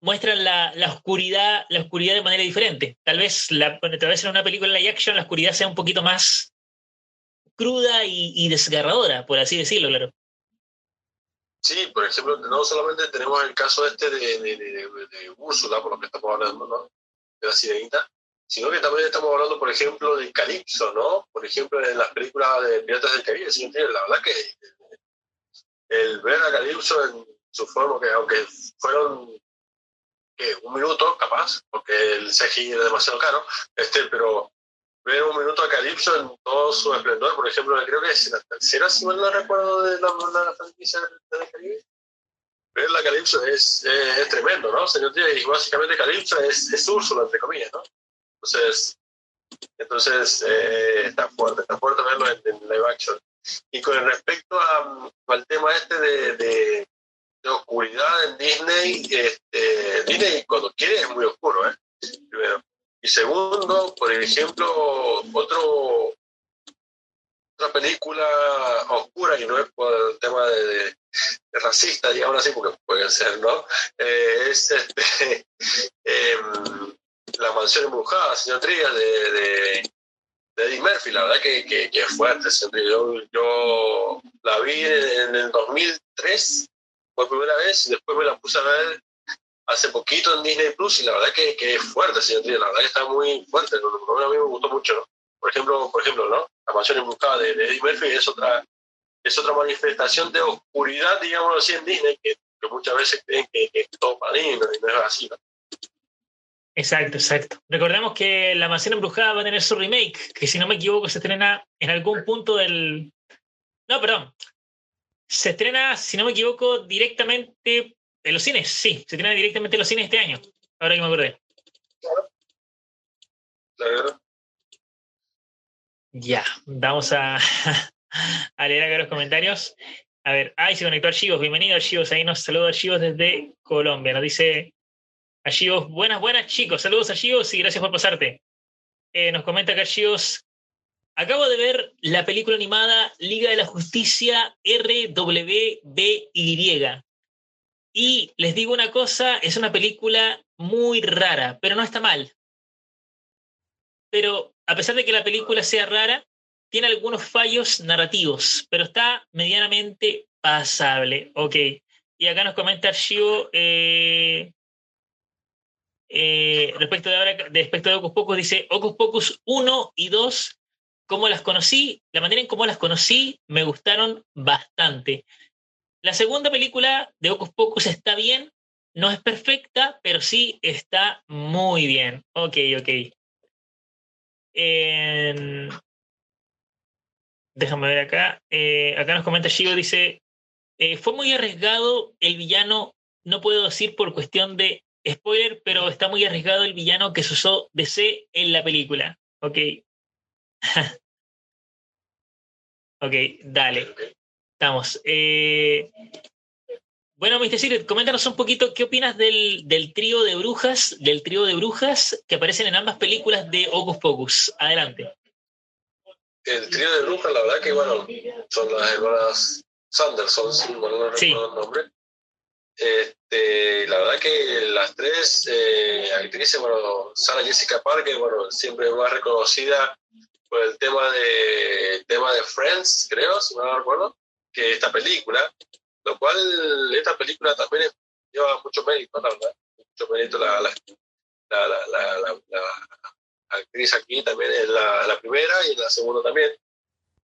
Speaker 1: muestran la, la, oscuridad, la oscuridad de manera diferente. Tal vez, la, tal vez en una película de action la oscuridad sea un poquito más cruda y, desgarradora, por así decirlo, claro.
Speaker 2: Sí, por ejemplo, no solamente tenemos el caso este de, de, Úrsula, por lo que estamos hablando, ¿no? De la sirenita, sino que también estamos hablando, por ejemplo, de Calypso, ¿no? Por ejemplo, en las películas de Piratas del Caribe, ¿sí? la verdad que el ver a Calypso en su forma, que aunque fueron un minuto, capaz, porque el CGI era demasiado caro, este, pero ver un minuto a Calypso en todo su esplendor, por ejemplo, creo que es la tercera, si mal no recuerdo, de la, la franquicia de Caribe. Ver la Calypso es, es, tremendo, ¿no? Señor y básicamente Calypso es, es Úrsula, entre comillas, ¿no? Entonces, entonces eh, está fuerte, está fuerte verlo en, live action. Y con respecto a, al tema este de, de, de, oscuridad en Disney, este, Disney cuando quiere es muy oscuro, ¿eh? Primero. Y segundo, por ejemplo, otro, otra película oscura, y no es por el tema de, racista, digamos así, porque puede ser, ¿no? Eh, es este, em, La mansión embrujada, señor Trías, de, de, Eddie Murphy, la verdad que, que, es fuerte, yo, yo la vi en el 2003 por primera vez y después me la puse a ver hace poquito en Disney Plus y la verdad que, que es fuerte, señor la verdad que está muy fuerte, a mí me gustó mucho, ¿no? Por ejemplo, por ejemplo, ¿no? La mansión emboscada de, de Eddie Murphy es otra, es otra manifestación de oscuridad, digamos así, en Disney, que, que muchas veces creen que, es todo y no es así, ¿no?
Speaker 1: Exacto, exacto. Recordemos que La Mansión Embrujada va a tener su remake, que si no me equivoco se estrena en algún punto del... No, perdón. Se estrena, si no me equivoco, directamente en los cines, sí, se tiene directamente en los cines este año, ahora que me acordé.
Speaker 2: Claro.
Speaker 1: Ya, vamos a, a leer acá los comentarios. A ver, ahí se conectó Archivos, bienvenido Archivos, ahí nos saluda Archivos desde Colombia, nos dice, Archivos, buenas, buenas chicos. Saludos Archivos y gracias por pasarte. Eh, nos comenta que Archivos, acabo de ver la película animada Liga de la Justicia RWBY. Y les digo una cosa, es una película muy rara, pero no está mal. Pero a pesar de que la película sea rara, tiene algunos fallos narrativos, pero está medianamente pasable. Ok. Y acá nos comenta Archivo eh, eh, respecto de ahora, respecto de Ocus Pocus, dice Ocus Pocus 1 y 2, ¿cómo las conocí? La manera en cómo las conocí me gustaron bastante. La segunda película de Ocus Pocus está bien, no es perfecta, pero sí está muy bien. Ok, ok. Déjame ver acá. Eh, acá nos comenta Shigo, dice, eh, fue muy arriesgado el villano, no puedo decir por cuestión de spoiler, pero está muy arriesgado el villano que se usó DC en la película. Ok. ok, dale. Estamos. Eh, bueno, Mr. Secret, coméntanos un poquito qué opinas del, del, trío de brujas, del trío de brujas que aparecen en ambas películas de Ocus Pocus. Adelante.
Speaker 2: El trío de brujas, la verdad que bueno, son las hermanas Sanderson, si no recuerdo el nombre. Este, la verdad que las tres eh, actrices, bueno, Sarah Jessica Parker, bueno, siempre más reconocida por el tema de tema de Friends, creo, si no recuerdo, que esta película, lo cual esta película también lleva mucho mérito, la verdad, mucho mérito la, la, la, la actriz aquí también es la, primera y en la segunda también.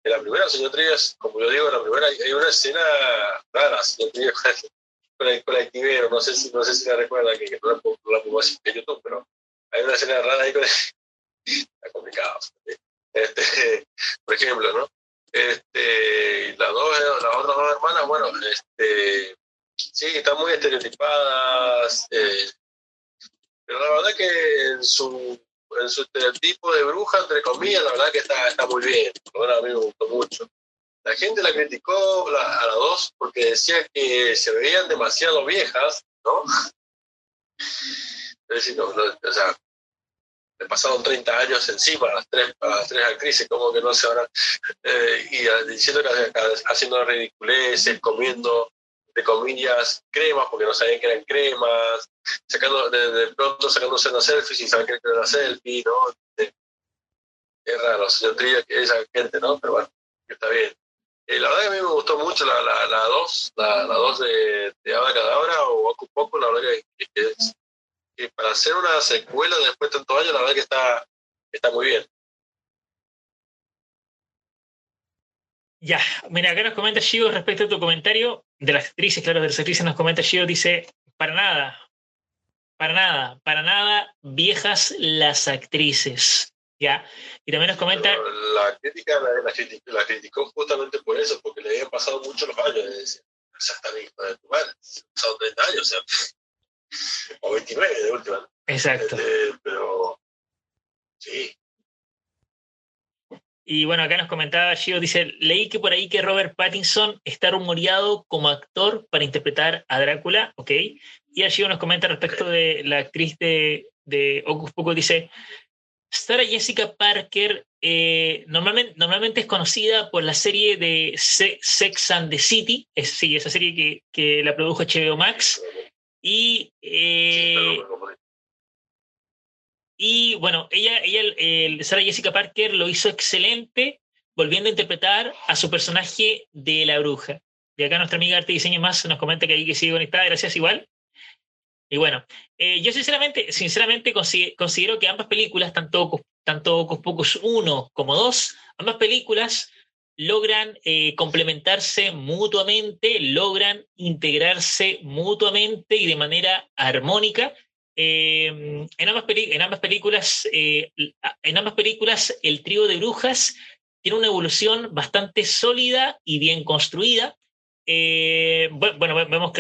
Speaker 2: En la primera, señor Trías, como yo digo, en la primera hay, una escena rara, señor Trías, con el, con el no sé si, no sé si la recuerda, que, no, la, pongo así en YouTube, pero hay una escena rara ahí con el, está complicado. Este, por ejemplo, ¿no? Este, las, dos, las otras dos hermanas, bueno, este, sí, están muy estereotipadas, eh, pero la verdad que en su, en su estereotipo de bruja, entre comillas, la verdad que está, está muy bien. Bueno, a mí me gustó mucho. La gente la criticó a las dos porque decía que se veían demasiado viejas, ¿no? Es decir, no, o sea, le pasaron 30 años encima a las tres, a las tres actrices, como que no se van eh, y diciendo que haciendo ridiculeces, comiendo de comillas cremas porque no sabían que eran cremas, sacando de, pronto sacándose una selfie sin saber que era una selfie, ¿no? es raro, señor Trilla, que esa gente, ¿no? Pero bueno, está bien. Eh, la verdad que a mí me gustó mucho la 2, la, la, dos, la, la dos de, de o Poco Poco, la verdad que, que, para hacer una secuela después de tantos años, la verdad que está, está muy bien.
Speaker 1: Ya, mira, acá nos comenta Gio respecto a tu comentario de las actrices, claro, de las actrices nos comenta Gio, dice, para nada, para nada, para nada viejas las actrices. ¿ya? Y también nos comenta...
Speaker 2: la crítica la, la, criticó, justamente por eso, porque le habían pasado mucho los años. De decir, o sea, está bien, de tu madre, pasado 30 años, o sea, o 29 de última.
Speaker 1: Exacto.
Speaker 2: Este, pero, sí.
Speaker 1: Y bueno, acá nos comentaba Gio, dice, leí que por ahí que Robert Pattinson está rumoreado como actor para interpretar a Drácula, ¿ok? Y Gio nos comenta respecto de la actriz de, de Ocus Pocus, dice, Sarah Jessica Parker eh, normalmente, normalmente es conocida por la serie de Sex and the City, es, sí, esa serie que, que la produjo HBO Max. Y, eh, y bueno, ella, ella Sarah Jessica Parker lo hizo excelente, volviendo a interpretar a su personaje de la bruja. Y acá nuestra amiga Arte Diseño Más nos comenta que ahí que sigue conectada, gracias igual. Y bueno, eh, yo sinceramente, sinceramente considero que ambas películas, tanto, tanto Pocus 1 como 2, ambas películas logran eh, complementarse mutuamente, logran integrarse mutuamente y de manera armónica. Eh, en, ambas en, películas, en ambas películas, el trío de brujas tiene una evolución bastante sólida y bien construida. Eh, bueno, vemos,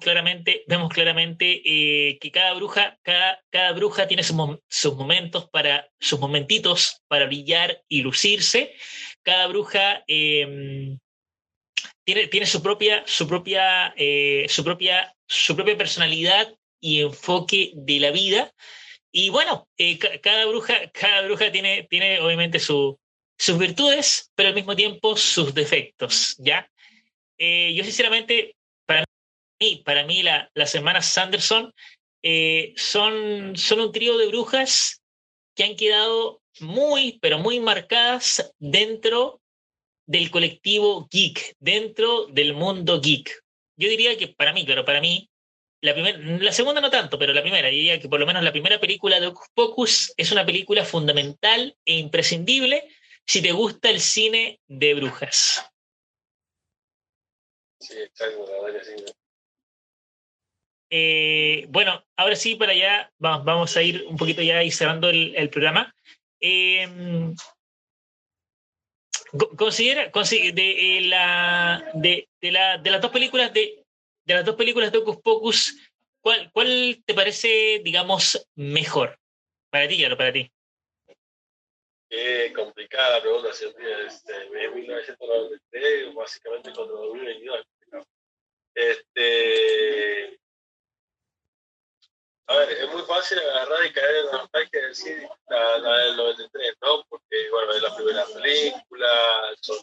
Speaker 1: claramente, vemos claramente eh, que cada bruja, cada, cada bruja tiene sus, momentos para, sus momentitos para brillar y lucirse. Cada bruja em, tiene, eh, su propia, personalidad y enfoque de la vida. Y bueno, eh, cada bruja, cada bruja tiene, obviamente su, sus virtudes, pero al mismo tiempo sus defectos, ¿ya? Eh, yo sinceramente, para mí, para mí la, las hermanas Sanderson son, son un trío de brujas que han quedado muy, pero muy marcadas dentro del colectivo geek, dentro del mundo geek. Yo diría que para mí, claro, para mí, la, primera, la segunda no tanto, pero la primera, diría que por lo menos la primera película de Ocus Pocus es una película fundamental e imprescindible si te gusta el cine de brujas.
Speaker 2: Sí, exacto, la sí.
Speaker 1: Eh, bueno, ahora sí, para allá vamos, vamos, a ir un poquito ya y cerrando el, el programa. Eh, considera, de, eh, la, de, de, de las dos películas de, de las dos películas de Ocus Pocus, ¿cuál, ¿cuál te parece, digamos, mejor? Para ti, claro, para ti.
Speaker 2: Qué complicada pregunta, este, en 1993, básicamente cuando 2022. Este, a ver, es muy fácil agarrar y caer en la nostalgia y decir la, la del 93, ¿no? Porque, bueno, es la primera película, son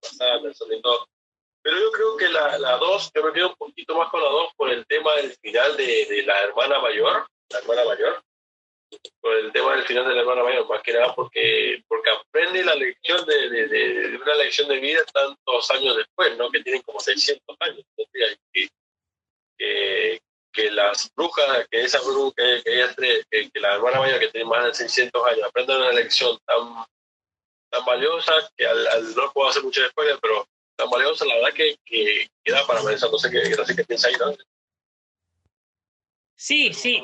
Speaker 2: pasadas, son y todo. Pero yo creo que la, la yo me quedo un poquito más con la dos por el tema del final de, de la hermana mayor, la hermana mayor, por el tema del final de la hermana mayor, más que nada porque, porque aprende la lección de, de, de, una lección de vida tantos años después, ¿no? Que tienen como 600 años. Que, que, que las brujas, que esa bruja, que, que, que, que, la hermana mayor que tiene más de 600 años, aprenda una lección tan, tan valiosa que al, al no puedo hacer mucho spoiler, pero tan valiosa, la verdad que, que, que da para pensar, no sé qué, no sé qué piensa ahí, ¿no?
Speaker 1: Sí, sí,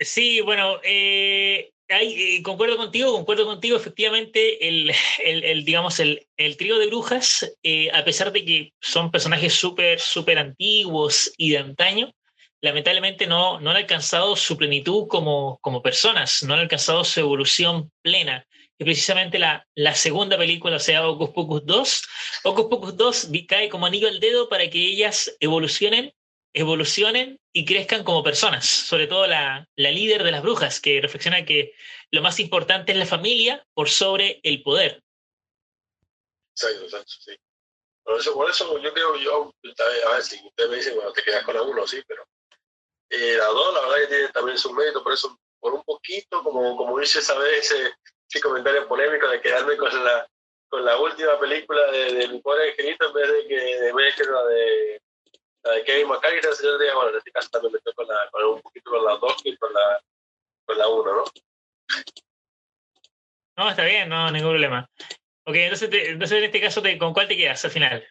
Speaker 1: sí, bueno, eh, hay, eh, concuerdo contigo, concuerdo contigo, efectivamente, el, el, el digamos, el, el, trío de brujas, eh, a pesar de que son personajes súper, súper antiguos y de antaño, lamentablemente no, no han alcanzado su plenitud como, como personas, no han alcanzado su evolución plena. Y precisamente la, la segunda película, o sea, Ocus Pocus 2, Ocus Pocus 2 cae como anillo al dedo para que ellas evolucionen, evolucionen y crezcan como personas, sobre todo la, la líder de las brujas, que reflexiona que lo más importante es la familia por sobre el poder.
Speaker 2: Exacto, exacto, sí. Por eso, por eso yo creo, yo, a ver si usted me dice, bueno, te quedas con la uno, sí, pero eh, la dos, la verdad que tiene también su mérito, por eso, por un poquito, como, como dice esa vez ese, comentario polémico de quedarme con la, con la última película de, de mi pobre angelito en vez de que, de vez que la de, de Kevin McAllister, yo diría, bueno, en este caso también me estoy con, la, con un poquito con la dos y con la, con la uno, ¿no?
Speaker 1: No, está bien, no, ningún problema. Ok, entonces, te, entonces en este caso, ¿con cuál te quedas al final?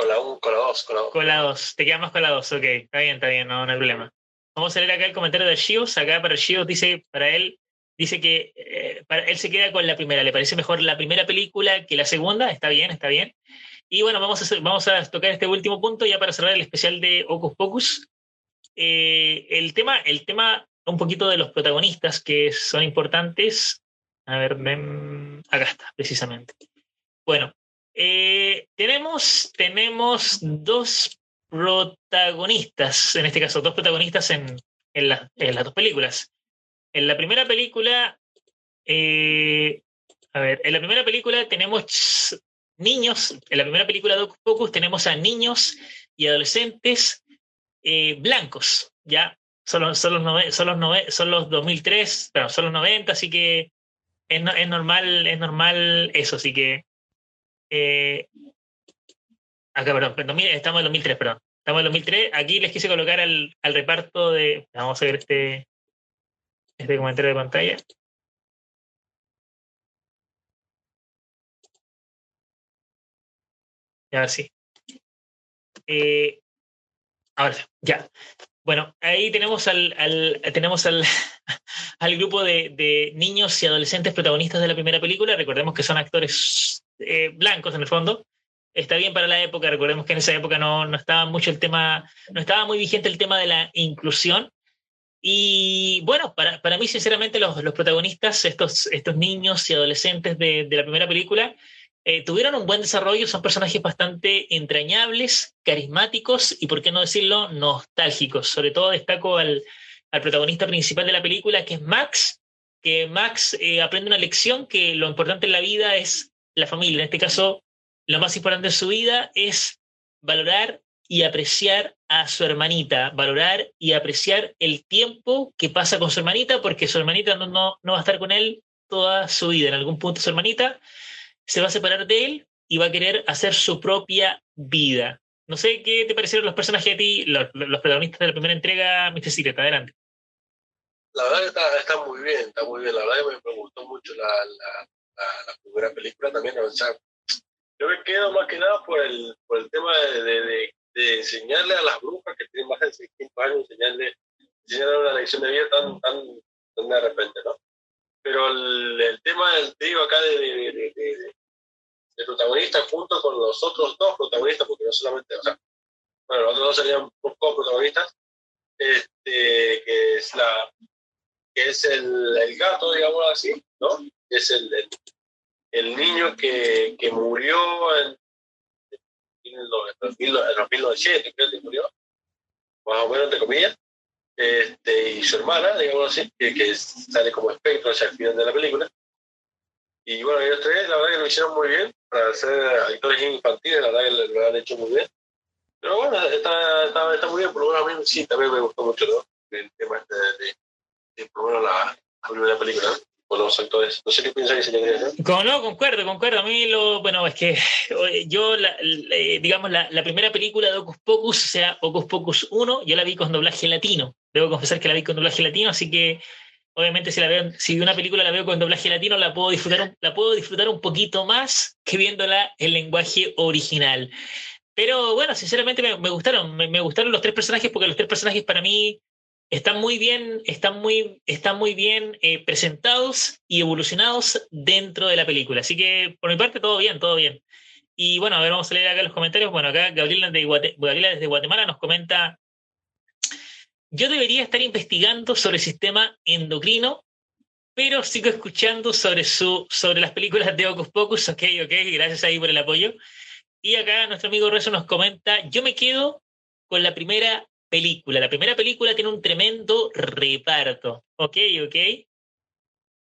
Speaker 2: Con la 1, con la 2, con la 2.
Speaker 1: Con la 2, te quedas más con la 2, ok, está bien, está bien, no, no hay problema. Vamos a leer acá el comentario de Shios, acá para Shios dice, para él, dice que eh, para él se queda con la primera, le parece mejor la primera película que la segunda, está bien, está bien. Y bueno, vamos a, vamos a tocar este último punto ya para cerrar el especial de Ocus Pocus. Eh, el, tema, el tema un poquito de los protagonistas que son importantes. A ver, ven, acá está, precisamente. Bueno, eh, tenemos, tenemos dos protagonistas, en este caso, dos protagonistas en, en, la, en las dos películas. En la primera película, eh, a ver, en la primera película tenemos niños, en la primera película de Pocus tenemos a niños y adolescentes eh, blancos, ¿ya? Son, son, los nove, son, los son los 2003, pero son los 90, así que es, es, normal, es normal eso, así que... Eh, acá, perdón, estamos en 2003, perdón. Estamos en 2003. Aquí les quise colocar al, al reparto de... Vamos a ver este, este comentario de pantalla. Ya, sí. Eh, ahora, ya. Bueno, ahí tenemos al, al tenemos al, al grupo de, de, niños y adolescentes protagonistas de la primera película. Recordemos que son actores eh, blancos en el fondo. Está bien para la época, recordemos que en esa época no, no estaba mucho el tema, no estaba muy vigente el tema de la inclusión. Y bueno, para, para mí, sinceramente, los, los protagonistas, estos, estos niños y adolescentes de, de la primera película, eh, tuvieron un buen desarrollo, son personajes bastante entrañables, carismáticos y, por qué no decirlo, nostálgicos. Sobre todo destaco al, al protagonista principal de la película, que es Max, que Max eh, aprende una lección que lo importante en la vida es la familia. En este caso, lo más importante en su vida es valorar y apreciar a su hermanita, valorar y apreciar el tiempo que pasa con su hermanita, porque su hermanita no, no, no va a estar con él toda su vida. En algún punto su hermanita se va a separar de él y va a querer hacer su propia vida. No sé qué te parecieron los personajes de ti, los, los protagonistas de la primera entrega, Mr. Secret. Adelante.
Speaker 2: La verdad que está, está, muy bien, está muy bien. La verdad que me, gustó mucho la, la, la, primera película también. O sea, yo me quedo más que nada por el, por el tema de, de, de, enseñarle a las brujas que tienen más de 600 años, enseñarle, enseñarle una lección de vida tan, tan, tan de repente, ¿no? Pero el, el tema del trío acá de, de protagonista junto con los otros dos protagonistas, porque no solamente, o sea, bueno, los otros dos serían co-protagonistas, este, que es la que es el, el gato, digamos así, ¿no? Es el, el, el niño que, que, murió en, en, los, 1900, creo que murió, más o menos, entre comillas, este, y su hermana, digamos así, que, que sale como espectro hacia el final de la película. Y bueno, ellos tres, la verdad que lo hicieron muy bien, para ser actores infantiles, la verdad que lo, han hecho muy bien. Pero bueno, está, está, está, muy bien, por lo menos a mí sí, también me gustó mucho ¿no? el tema este de, de, por lo menos la, la primera película, ¿no? con los actores. No sé qué piensa que se ¿no?
Speaker 1: No, concuerdo, concuerdo. A mí lo, bueno, es que yo, la, la, digamos, la, la, primera película de Ocus Pocus, o sea, Ocus Pocus 1, yo la vi con doblaje latino. Debo confesar que la vi con doblaje latino, así que obviamente si la veo, una película la veo con doblaje latino, la puedo disfrutar un, la puedo disfrutar un poquito más que viéndola en lenguaje original. Pero bueno, sinceramente me, gustaron, me, gustaron los tres personajes porque los tres personajes para mí están muy bien, están muy, están muy bien eh, presentados y evolucionados dentro de la película. Así que por mi parte todo bien, todo bien. Y bueno, a ver, vamos a leer acá los comentarios. Bueno, acá Gabriela, de Gabriela desde Guatemala nos comenta, yo debería estar investigando sobre el sistema endocrino, pero sigo escuchando sobre, su, sobre las películas de Ocus Pocus. Ok, ok, gracias ahí por el apoyo. Y acá nuestro amigo Rezo nos comenta, yo me quedo con la primera película. La primera película tiene un tremendo reparto. Ok, ok.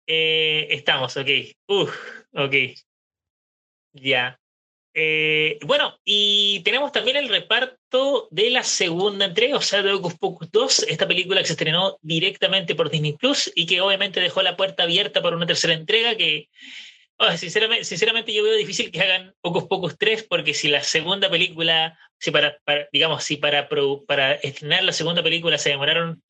Speaker 1: Eh, estamos, ok. Uf, ok. Ya. Eh, bueno, y tenemos también el reparto de la segunda entrega, o sea, de Ocus Pocus 2, esta película que se estrenó directamente por Disney Plus y que obviamente dejó la puerta abierta para una tercera entrega que Oh, sinceramente, sinceramente, yo veo difícil que hagan pocos pocos tres, porque si la segunda película, si para, para digamos, si para, para estrenar la segunda película se demoraron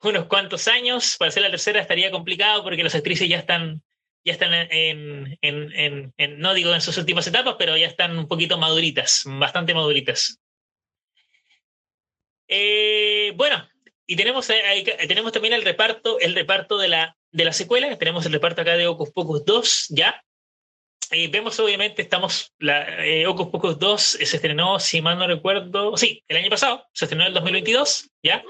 Speaker 1: unos cuantos años, para hacer la tercera estaría complicado porque las actrices ya están, ya están en, no digo en sus últimas etapas, pero ya están un poquito maduritas, bastante maduritas. Eh, bueno, y tenemos, tenemos también el reparto, el reparto de la, de la secuela, tenemos el reparto acá de Ocus Pocus 2, ya. Y vemos, obviamente, estamos. La, eh, Ocus Pocus 2 eh, se estrenó, si mal no recuerdo. Sí, el año pasado, se estrenó en el 2022, ya.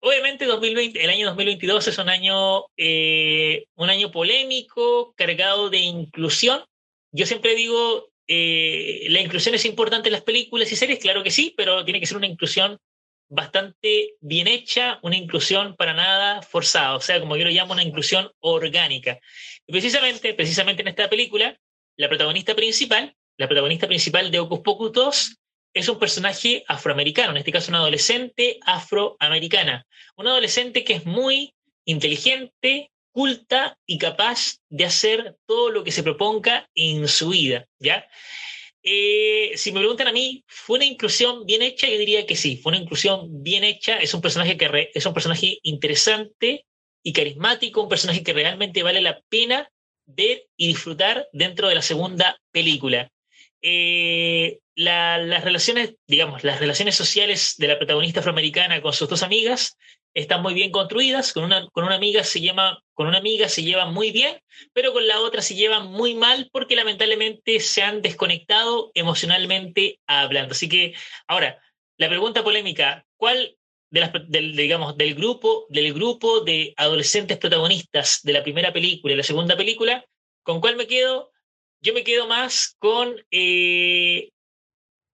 Speaker 1: Obviamente, 2020, el año 2022 es un año, eh, un año polémico, cargado de inclusión. Yo siempre digo, eh, la inclusión es importante en las películas y series, claro que sí, pero tiene que ser una inclusión bastante bien hecha, una inclusión para nada forzada, o sea, como yo lo llamo, una inclusión orgánica. Y precisamente, precisamente en esta película, la protagonista principal, la protagonista principal de Ocus Pocus 2, es un personaje afroamericano, en este caso una adolescente afroamericana, una adolescente que es muy inteligente, culta y capaz de hacer todo lo que se proponga en su vida, ¿ya? Eh, si me preguntan a mí, ¿fue una inclusión bien hecha? Yo diría que sí, fue una inclusión bien hecha. Es un personaje que es un personaje interesante y carismático, un personaje que realmente vale la pena ver y disfrutar dentro de la segunda película. Eh, la, las relaciones, digamos, las relaciones sociales de la protagonista afroamericana con sus dos amigas están muy bien construidas, con una, con una amiga se llama, con una amiga se lleva muy bien, pero con la otra se lleva muy mal porque lamentablemente se han desconectado emocionalmente hablando. Así que, ahora, la pregunta polémica, ¿cuál de las, del, digamos, del grupo, del grupo de adolescentes protagonistas de la primera película y la segunda película, con cuál me quedo? yo me quedo más con eh,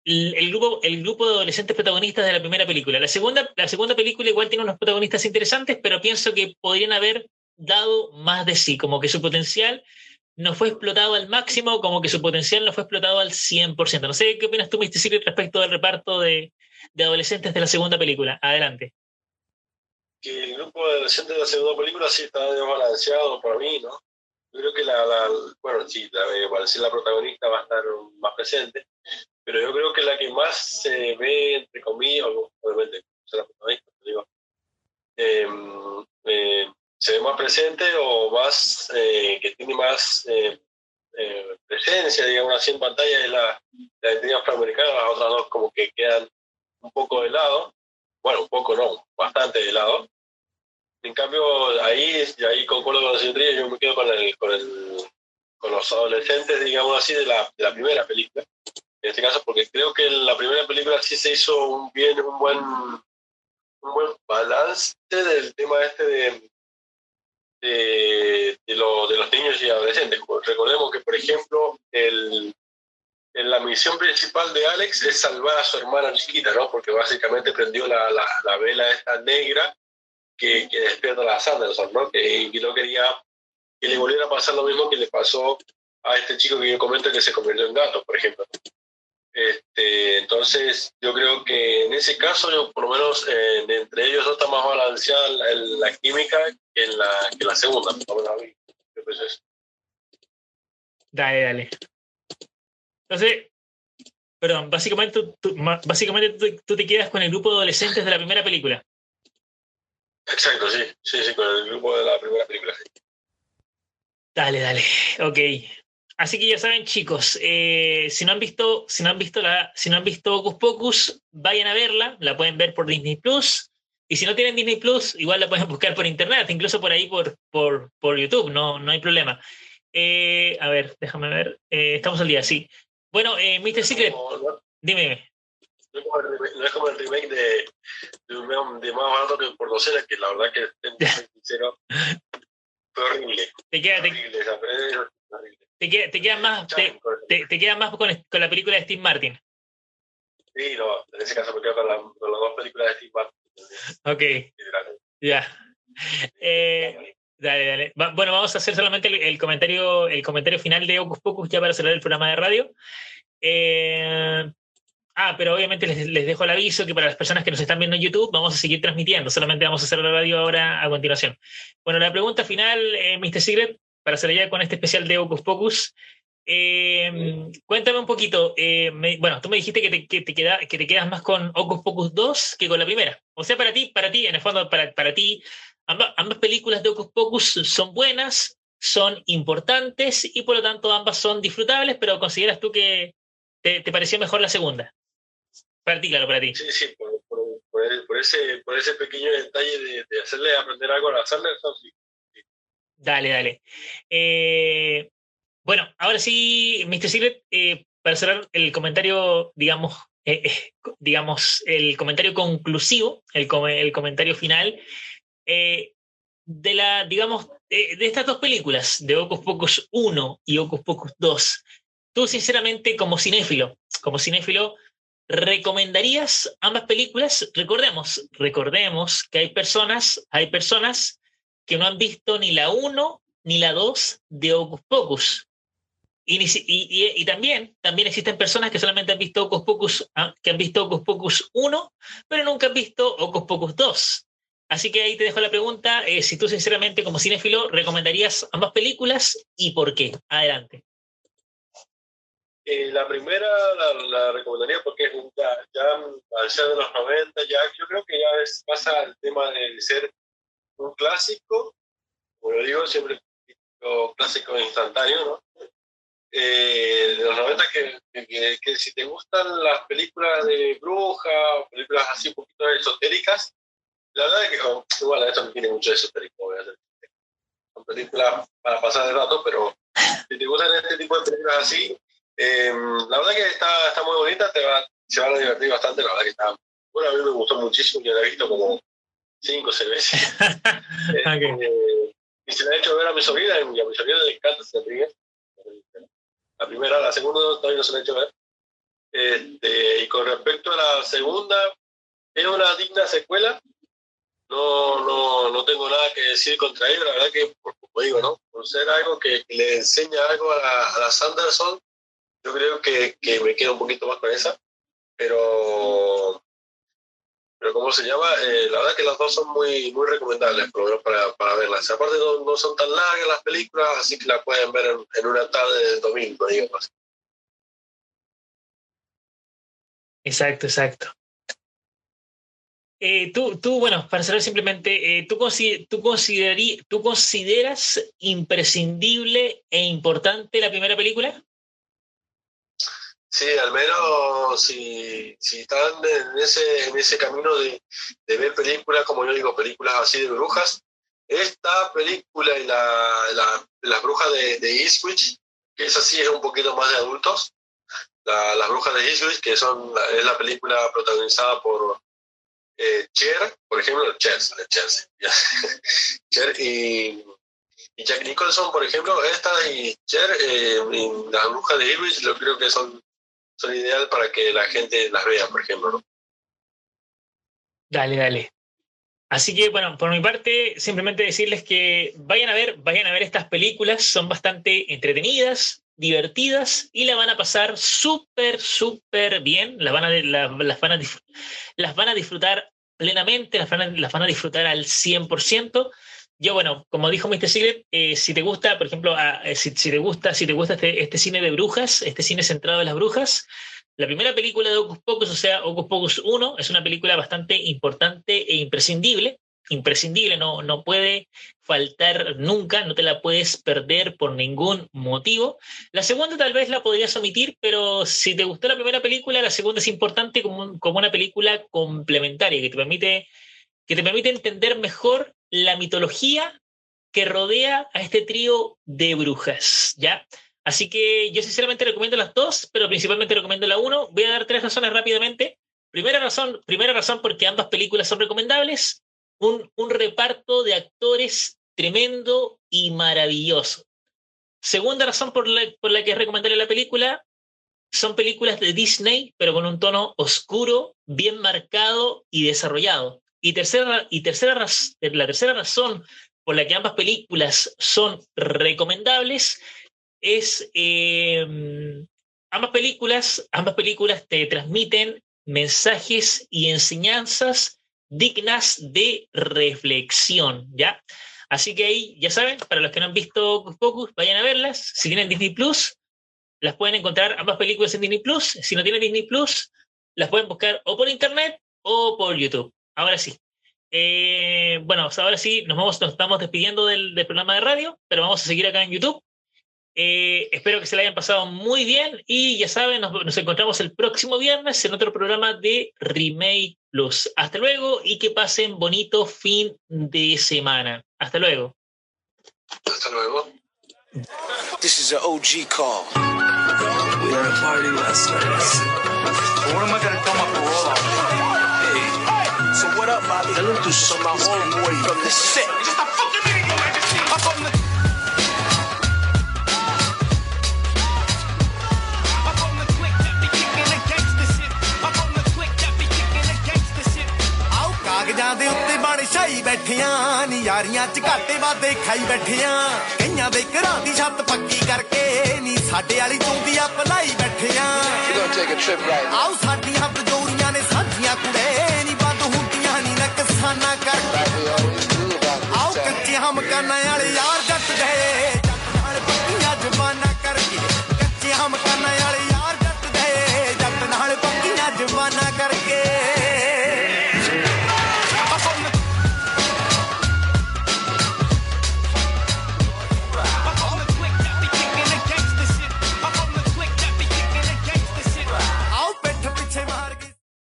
Speaker 1: el, grupo, el grupo de adolescentes protagonistas de la primera película. La segunda, la segunda película igual tiene unos protagonistas interesantes, pero pienso que podrían haber dado más de sí, como que su potencial no fue explotado al máximo, como que su potencial no fue explotado al 100%. No sé qué opinas tú, Mr. Secret, respecto del reparto de, de adolescentes de la segunda película. Adelante.
Speaker 2: El grupo de adolescentes de la segunda película sí está desbalanceado para mí, ¿no? Yo creo que la, la bueno, sí, la, la protagonista va a estar más presente, pero yo creo que la que más se ve, entre comillas, obviamente, digo, em, eh, se ve más presente o más, eh, que tiene más eh, presencia, digamos así, en pantalla es la, la identidad afroamericana, las otras dos como que quedan un poco de lado, bueno, un poco no, bastante de lado. En cambio, ahí, ahí concuerdo con la señora yo me quedo con, el, con, el, con los adolescentes, digamos así, de la, de la primera película. En este caso, porque creo que la primera película sí se hizo un bien, un buen, un buen balance del tema este de, de, de, lo, de los niños y adolescentes. Recordemos que, por ejemplo, el, en la misión principal de Alex es salvar a su hermana chiquita, ¿no? Porque básicamente prendió la, la, la vela esta negra que, que, despierta a la Sanderson, ¿no? Que, no quería que le volviera a pasar lo mismo que le pasó a este chico que yo comento que se convirtió en gato, por ejemplo. Este, entonces, yo creo que en ese caso, yo, por lo menos eh, entre ellos está más balanceada la, la, química que en la, que la segunda.
Speaker 1: Dale, dale. Entonces, perdón, básicamente, tú, básicamente tú, te quedas con el grupo de adolescentes de la primera película.
Speaker 2: Exacto, sí, sí, sí, con el grupo de la primera película.
Speaker 1: Dale, dale, ok. Así que ya saben, chicos, eh, si no han visto, si no han visto la, si no han visto Hocus Pocus, vayan a verla, la pueden ver por Disney Plus. Y si no tienen Disney Plus, igual la pueden buscar por internet, incluso por ahí por, por, por YouTube, no, no hay problema. Eh, a ver, déjame ver. Eh, estamos al día, sí. Bueno, eh, Mr. Secret, dime.
Speaker 2: No es, como el, remake de, de, un, de más barato que por docena, que la verdad que, sincero, fue horrible.
Speaker 1: Te queda, te, queda, más, te, te, queda más con, con, la película de Steve Martin.
Speaker 2: Sí, no, en ese caso me quedo con, la, con las dos películas de Steve Martin.
Speaker 1: Ok. Ya. Eh, Dale, dale. bueno, vamos a hacer solamente el, comentario, el comentario final de Ocus Pocus ya para cerrar el programa de radio. Eh, ah, pero obviamente les, les, dejo el aviso que para las personas que nos están viendo en YouTube vamos a seguir transmitiendo, solamente vamos a hacer la radio ahora a continuación. Bueno, la pregunta final, eh, Mr. Secret, para cerrar ya con este especial de Ocus Pocus. Eh, cuéntame un poquito, bueno, tú me dijiste que te, que, te queda, que te quedas más con Ocus Pocus 2 que con la primera. O sea, para ti, para ti, en el fondo, para, para ti, Ambas, películas de Ocus Pocus son buenas, son importantes y por lo tanto ambas son disfrutables, pero ¿consideras tú que te, pareció mejor la segunda? Para ti, claro, para ti.
Speaker 2: Sí, sí, por, por, ese, por ese pequeño detalle de, hacerle aprender algo a hacerle, sí.
Speaker 1: Dale, dale. Eh, bueno, ahora sí, Mr. Secret, eh, para cerrar el comentario, digamos, eh, digamos, el comentario conclusivo, el, comentario final, eh, de la, digamos, de, estas dos películas, de Ocus Pocus 1 y Ocus Pocus 2, tú sinceramente como cinéfilo, como cinéfilo, ¿recomendarías ambas películas? Recordemos, recordemos que hay personas, hay personas que no han visto ni la 1 ni la 2 de Ocus Pocus. Y, y, y, también, también existen personas que solamente han visto Ocus Pocus, ah, que han visto Ocus Pocus 1, pero nunca han visto Ocus Pocus 2. Así que ahí te dejo la pregunta, eh, si tú sinceramente como cinéfilo recomendarías ambas películas y por qué. Adelante.
Speaker 2: Eh, la primera la, recomendaría porque ya, ya, al ser de los 90, ya, yo creo que ya es, pasa el tema de ser un clásico, como lo digo, siempre clásico instantáneo, ¿no? Eh, de los 90 que, que, si te gustan las películas de bruja o películas así un poquito esotéricas, la verdad es que, igual, esto no tiene mucho de esotérico, hacer. Son películas para pasar de rato, pero si te gustan este tipo de películas así, eh, la verdad que está, está muy bonita, te va, se van a divertir bastante, la verdad que está, bueno, a mí me gustó muchísimo, yo la he visto como cinco veces. okay. eh, y se la he hecho ver a mi sobrina, y a mi sobrina le encanta esa película. La primera, la segunda todavía no se me ha hecho ver. Este, y con respecto a la segunda, es una digna secuela. No, no, no tengo nada que decir contra ella. La verdad que, como digo, ¿no? por ser algo que, le enseña algo a la, a la Sanderson, yo creo que, que me quedo un poquito más con esa. Pero pero ¿cómo se llama? Eh, la verdad que las dos son muy, muy recomendables para, para verlas. Aparte no, no, son tan largas las películas, así que las pueden ver en, una tarde de domingo, digamos.
Speaker 1: Exacto, exacto. Eh, tú, tú, bueno, para saber simplemente, eh, ¿tú, tú, ¿tú consideras imprescindible e importante la primera película?
Speaker 2: Sí, al menos si, si están en ese, en ese camino de, ver películas, como yo digo, películas así de brujas, esta película y la, la, las brujas de, Eastwich, que es así, es un poquito más de adultos, la, las brujas de Eastwich, que son, es la película protagonizada por eh, Cher, por ejemplo, Cher, Cher, Cher y, y Jack Nicholson, por ejemplo, esta y Cher, eh, las brujas de Eastwich, yo creo que son son ideal para que la gente las vea, por ejemplo, ¿no?
Speaker 1: Dale, dale. Así que, bueno, por mi parte, simplemente decirles que vayan a ver, vayan a ver estas películas, son bastante entretenidas, divertidas y la van a pasar súper, súper bien, las van a, disfrutar plenamente, las van a, las van a disfrutar al 100%. Yo, bueno, como dijo Mr. Siglet, eh, si te gusta, por ejemplo, eh, si, te gusta, si te gusta este, este, cine de brujas, este cine centrado en las brujas, la primera película de Ocus Pocus, o sea, Ocus Pocus 1, es una película bastante importante e imprescindible. Imprescindible, no, no puede faltar nunca, no te la puedes perder por ningún motivo. La segunda tal vez la podrías omitir, pero si te gustó la primera película, la segunda es importante como, como una película complementaria que te permite que te permite entender mejor la mitología que rodea a este trío de brujas, ¿ya? Así que yo sinceramente recomiendo las dos, pero principalmente recomiendo la uno. Voy a dar tres razones rápidamente. Primera razón, primera razón porque ambas películas son recomendables. Un, reparto de actores tremendo y maravilloso. Segunda razón por la, por la que es recomendable la película, son películas de Disney, pero con un tono oscuro, bien marcado y desarrollado. Y, tercera, y tercera, la tercera razón por la que ambas películas son recomendables es eh, ambas películas, ambas películas te transmiten mensajes y enseñanzas dignas de reflexión, ¿ya? Así que ahí, ya saben, para los que no han visto Focus, vayan a verlas. Si tienen Disney Plus, las pueden encontrar ambas películas en Disney Plus. Si no tienen Disney Plus, las pueden buscar o por internet o por YouTube ahora sí. Eh, bueno, ahora sí, nos, vamos, nos estamos despidiendo del, programa de radio, pero vamos a seguir acá en YouTube. Eh, espero que se la hayan pasado muy bien y ya saben, nos, encontramos el próximo viernes en otro programa de Remake Plus. Hasta luego y que pasen bonito fin de semana. Hasta luego.
Speaker 2: Hasta luego.
Speaker 3: This is an OG call. We had a party last night. What am I gonna tell my parole what up, Bobby? Tell him to suck my homeboy from the set. Just a fucking minute, your majesty. Up on the... ਕਾਗਜ਼ਾਂ ਦੇ ਉੱਤੇ ਬਣ ਛਾਈ ਬੈਠਿਆਂ ਨੀ ਯਾਰੀਆਂ ਚ ਘਾਟੇ ਵਾਦੇ ਖਾਈ ਬੈਠਿਆਂ ਕਈਆਂ ਦੇ ਘਰਾਂ ਦੀ ਛੱਤ ਪੱਕੀ ਕਰਕੇ ਨੀ ਸਾਡੇ ਵਾਲੀ ਚੁੰਦੀ ਆ ਪਲਾਈ ਬੈਠਿਆਂ ਆਓ ਸਾਡੀਆਂ ਆਓ ਕੱਚੇ ਹਮਕਾਨਾਂ ਵਾਲੇ ਯਾਰ?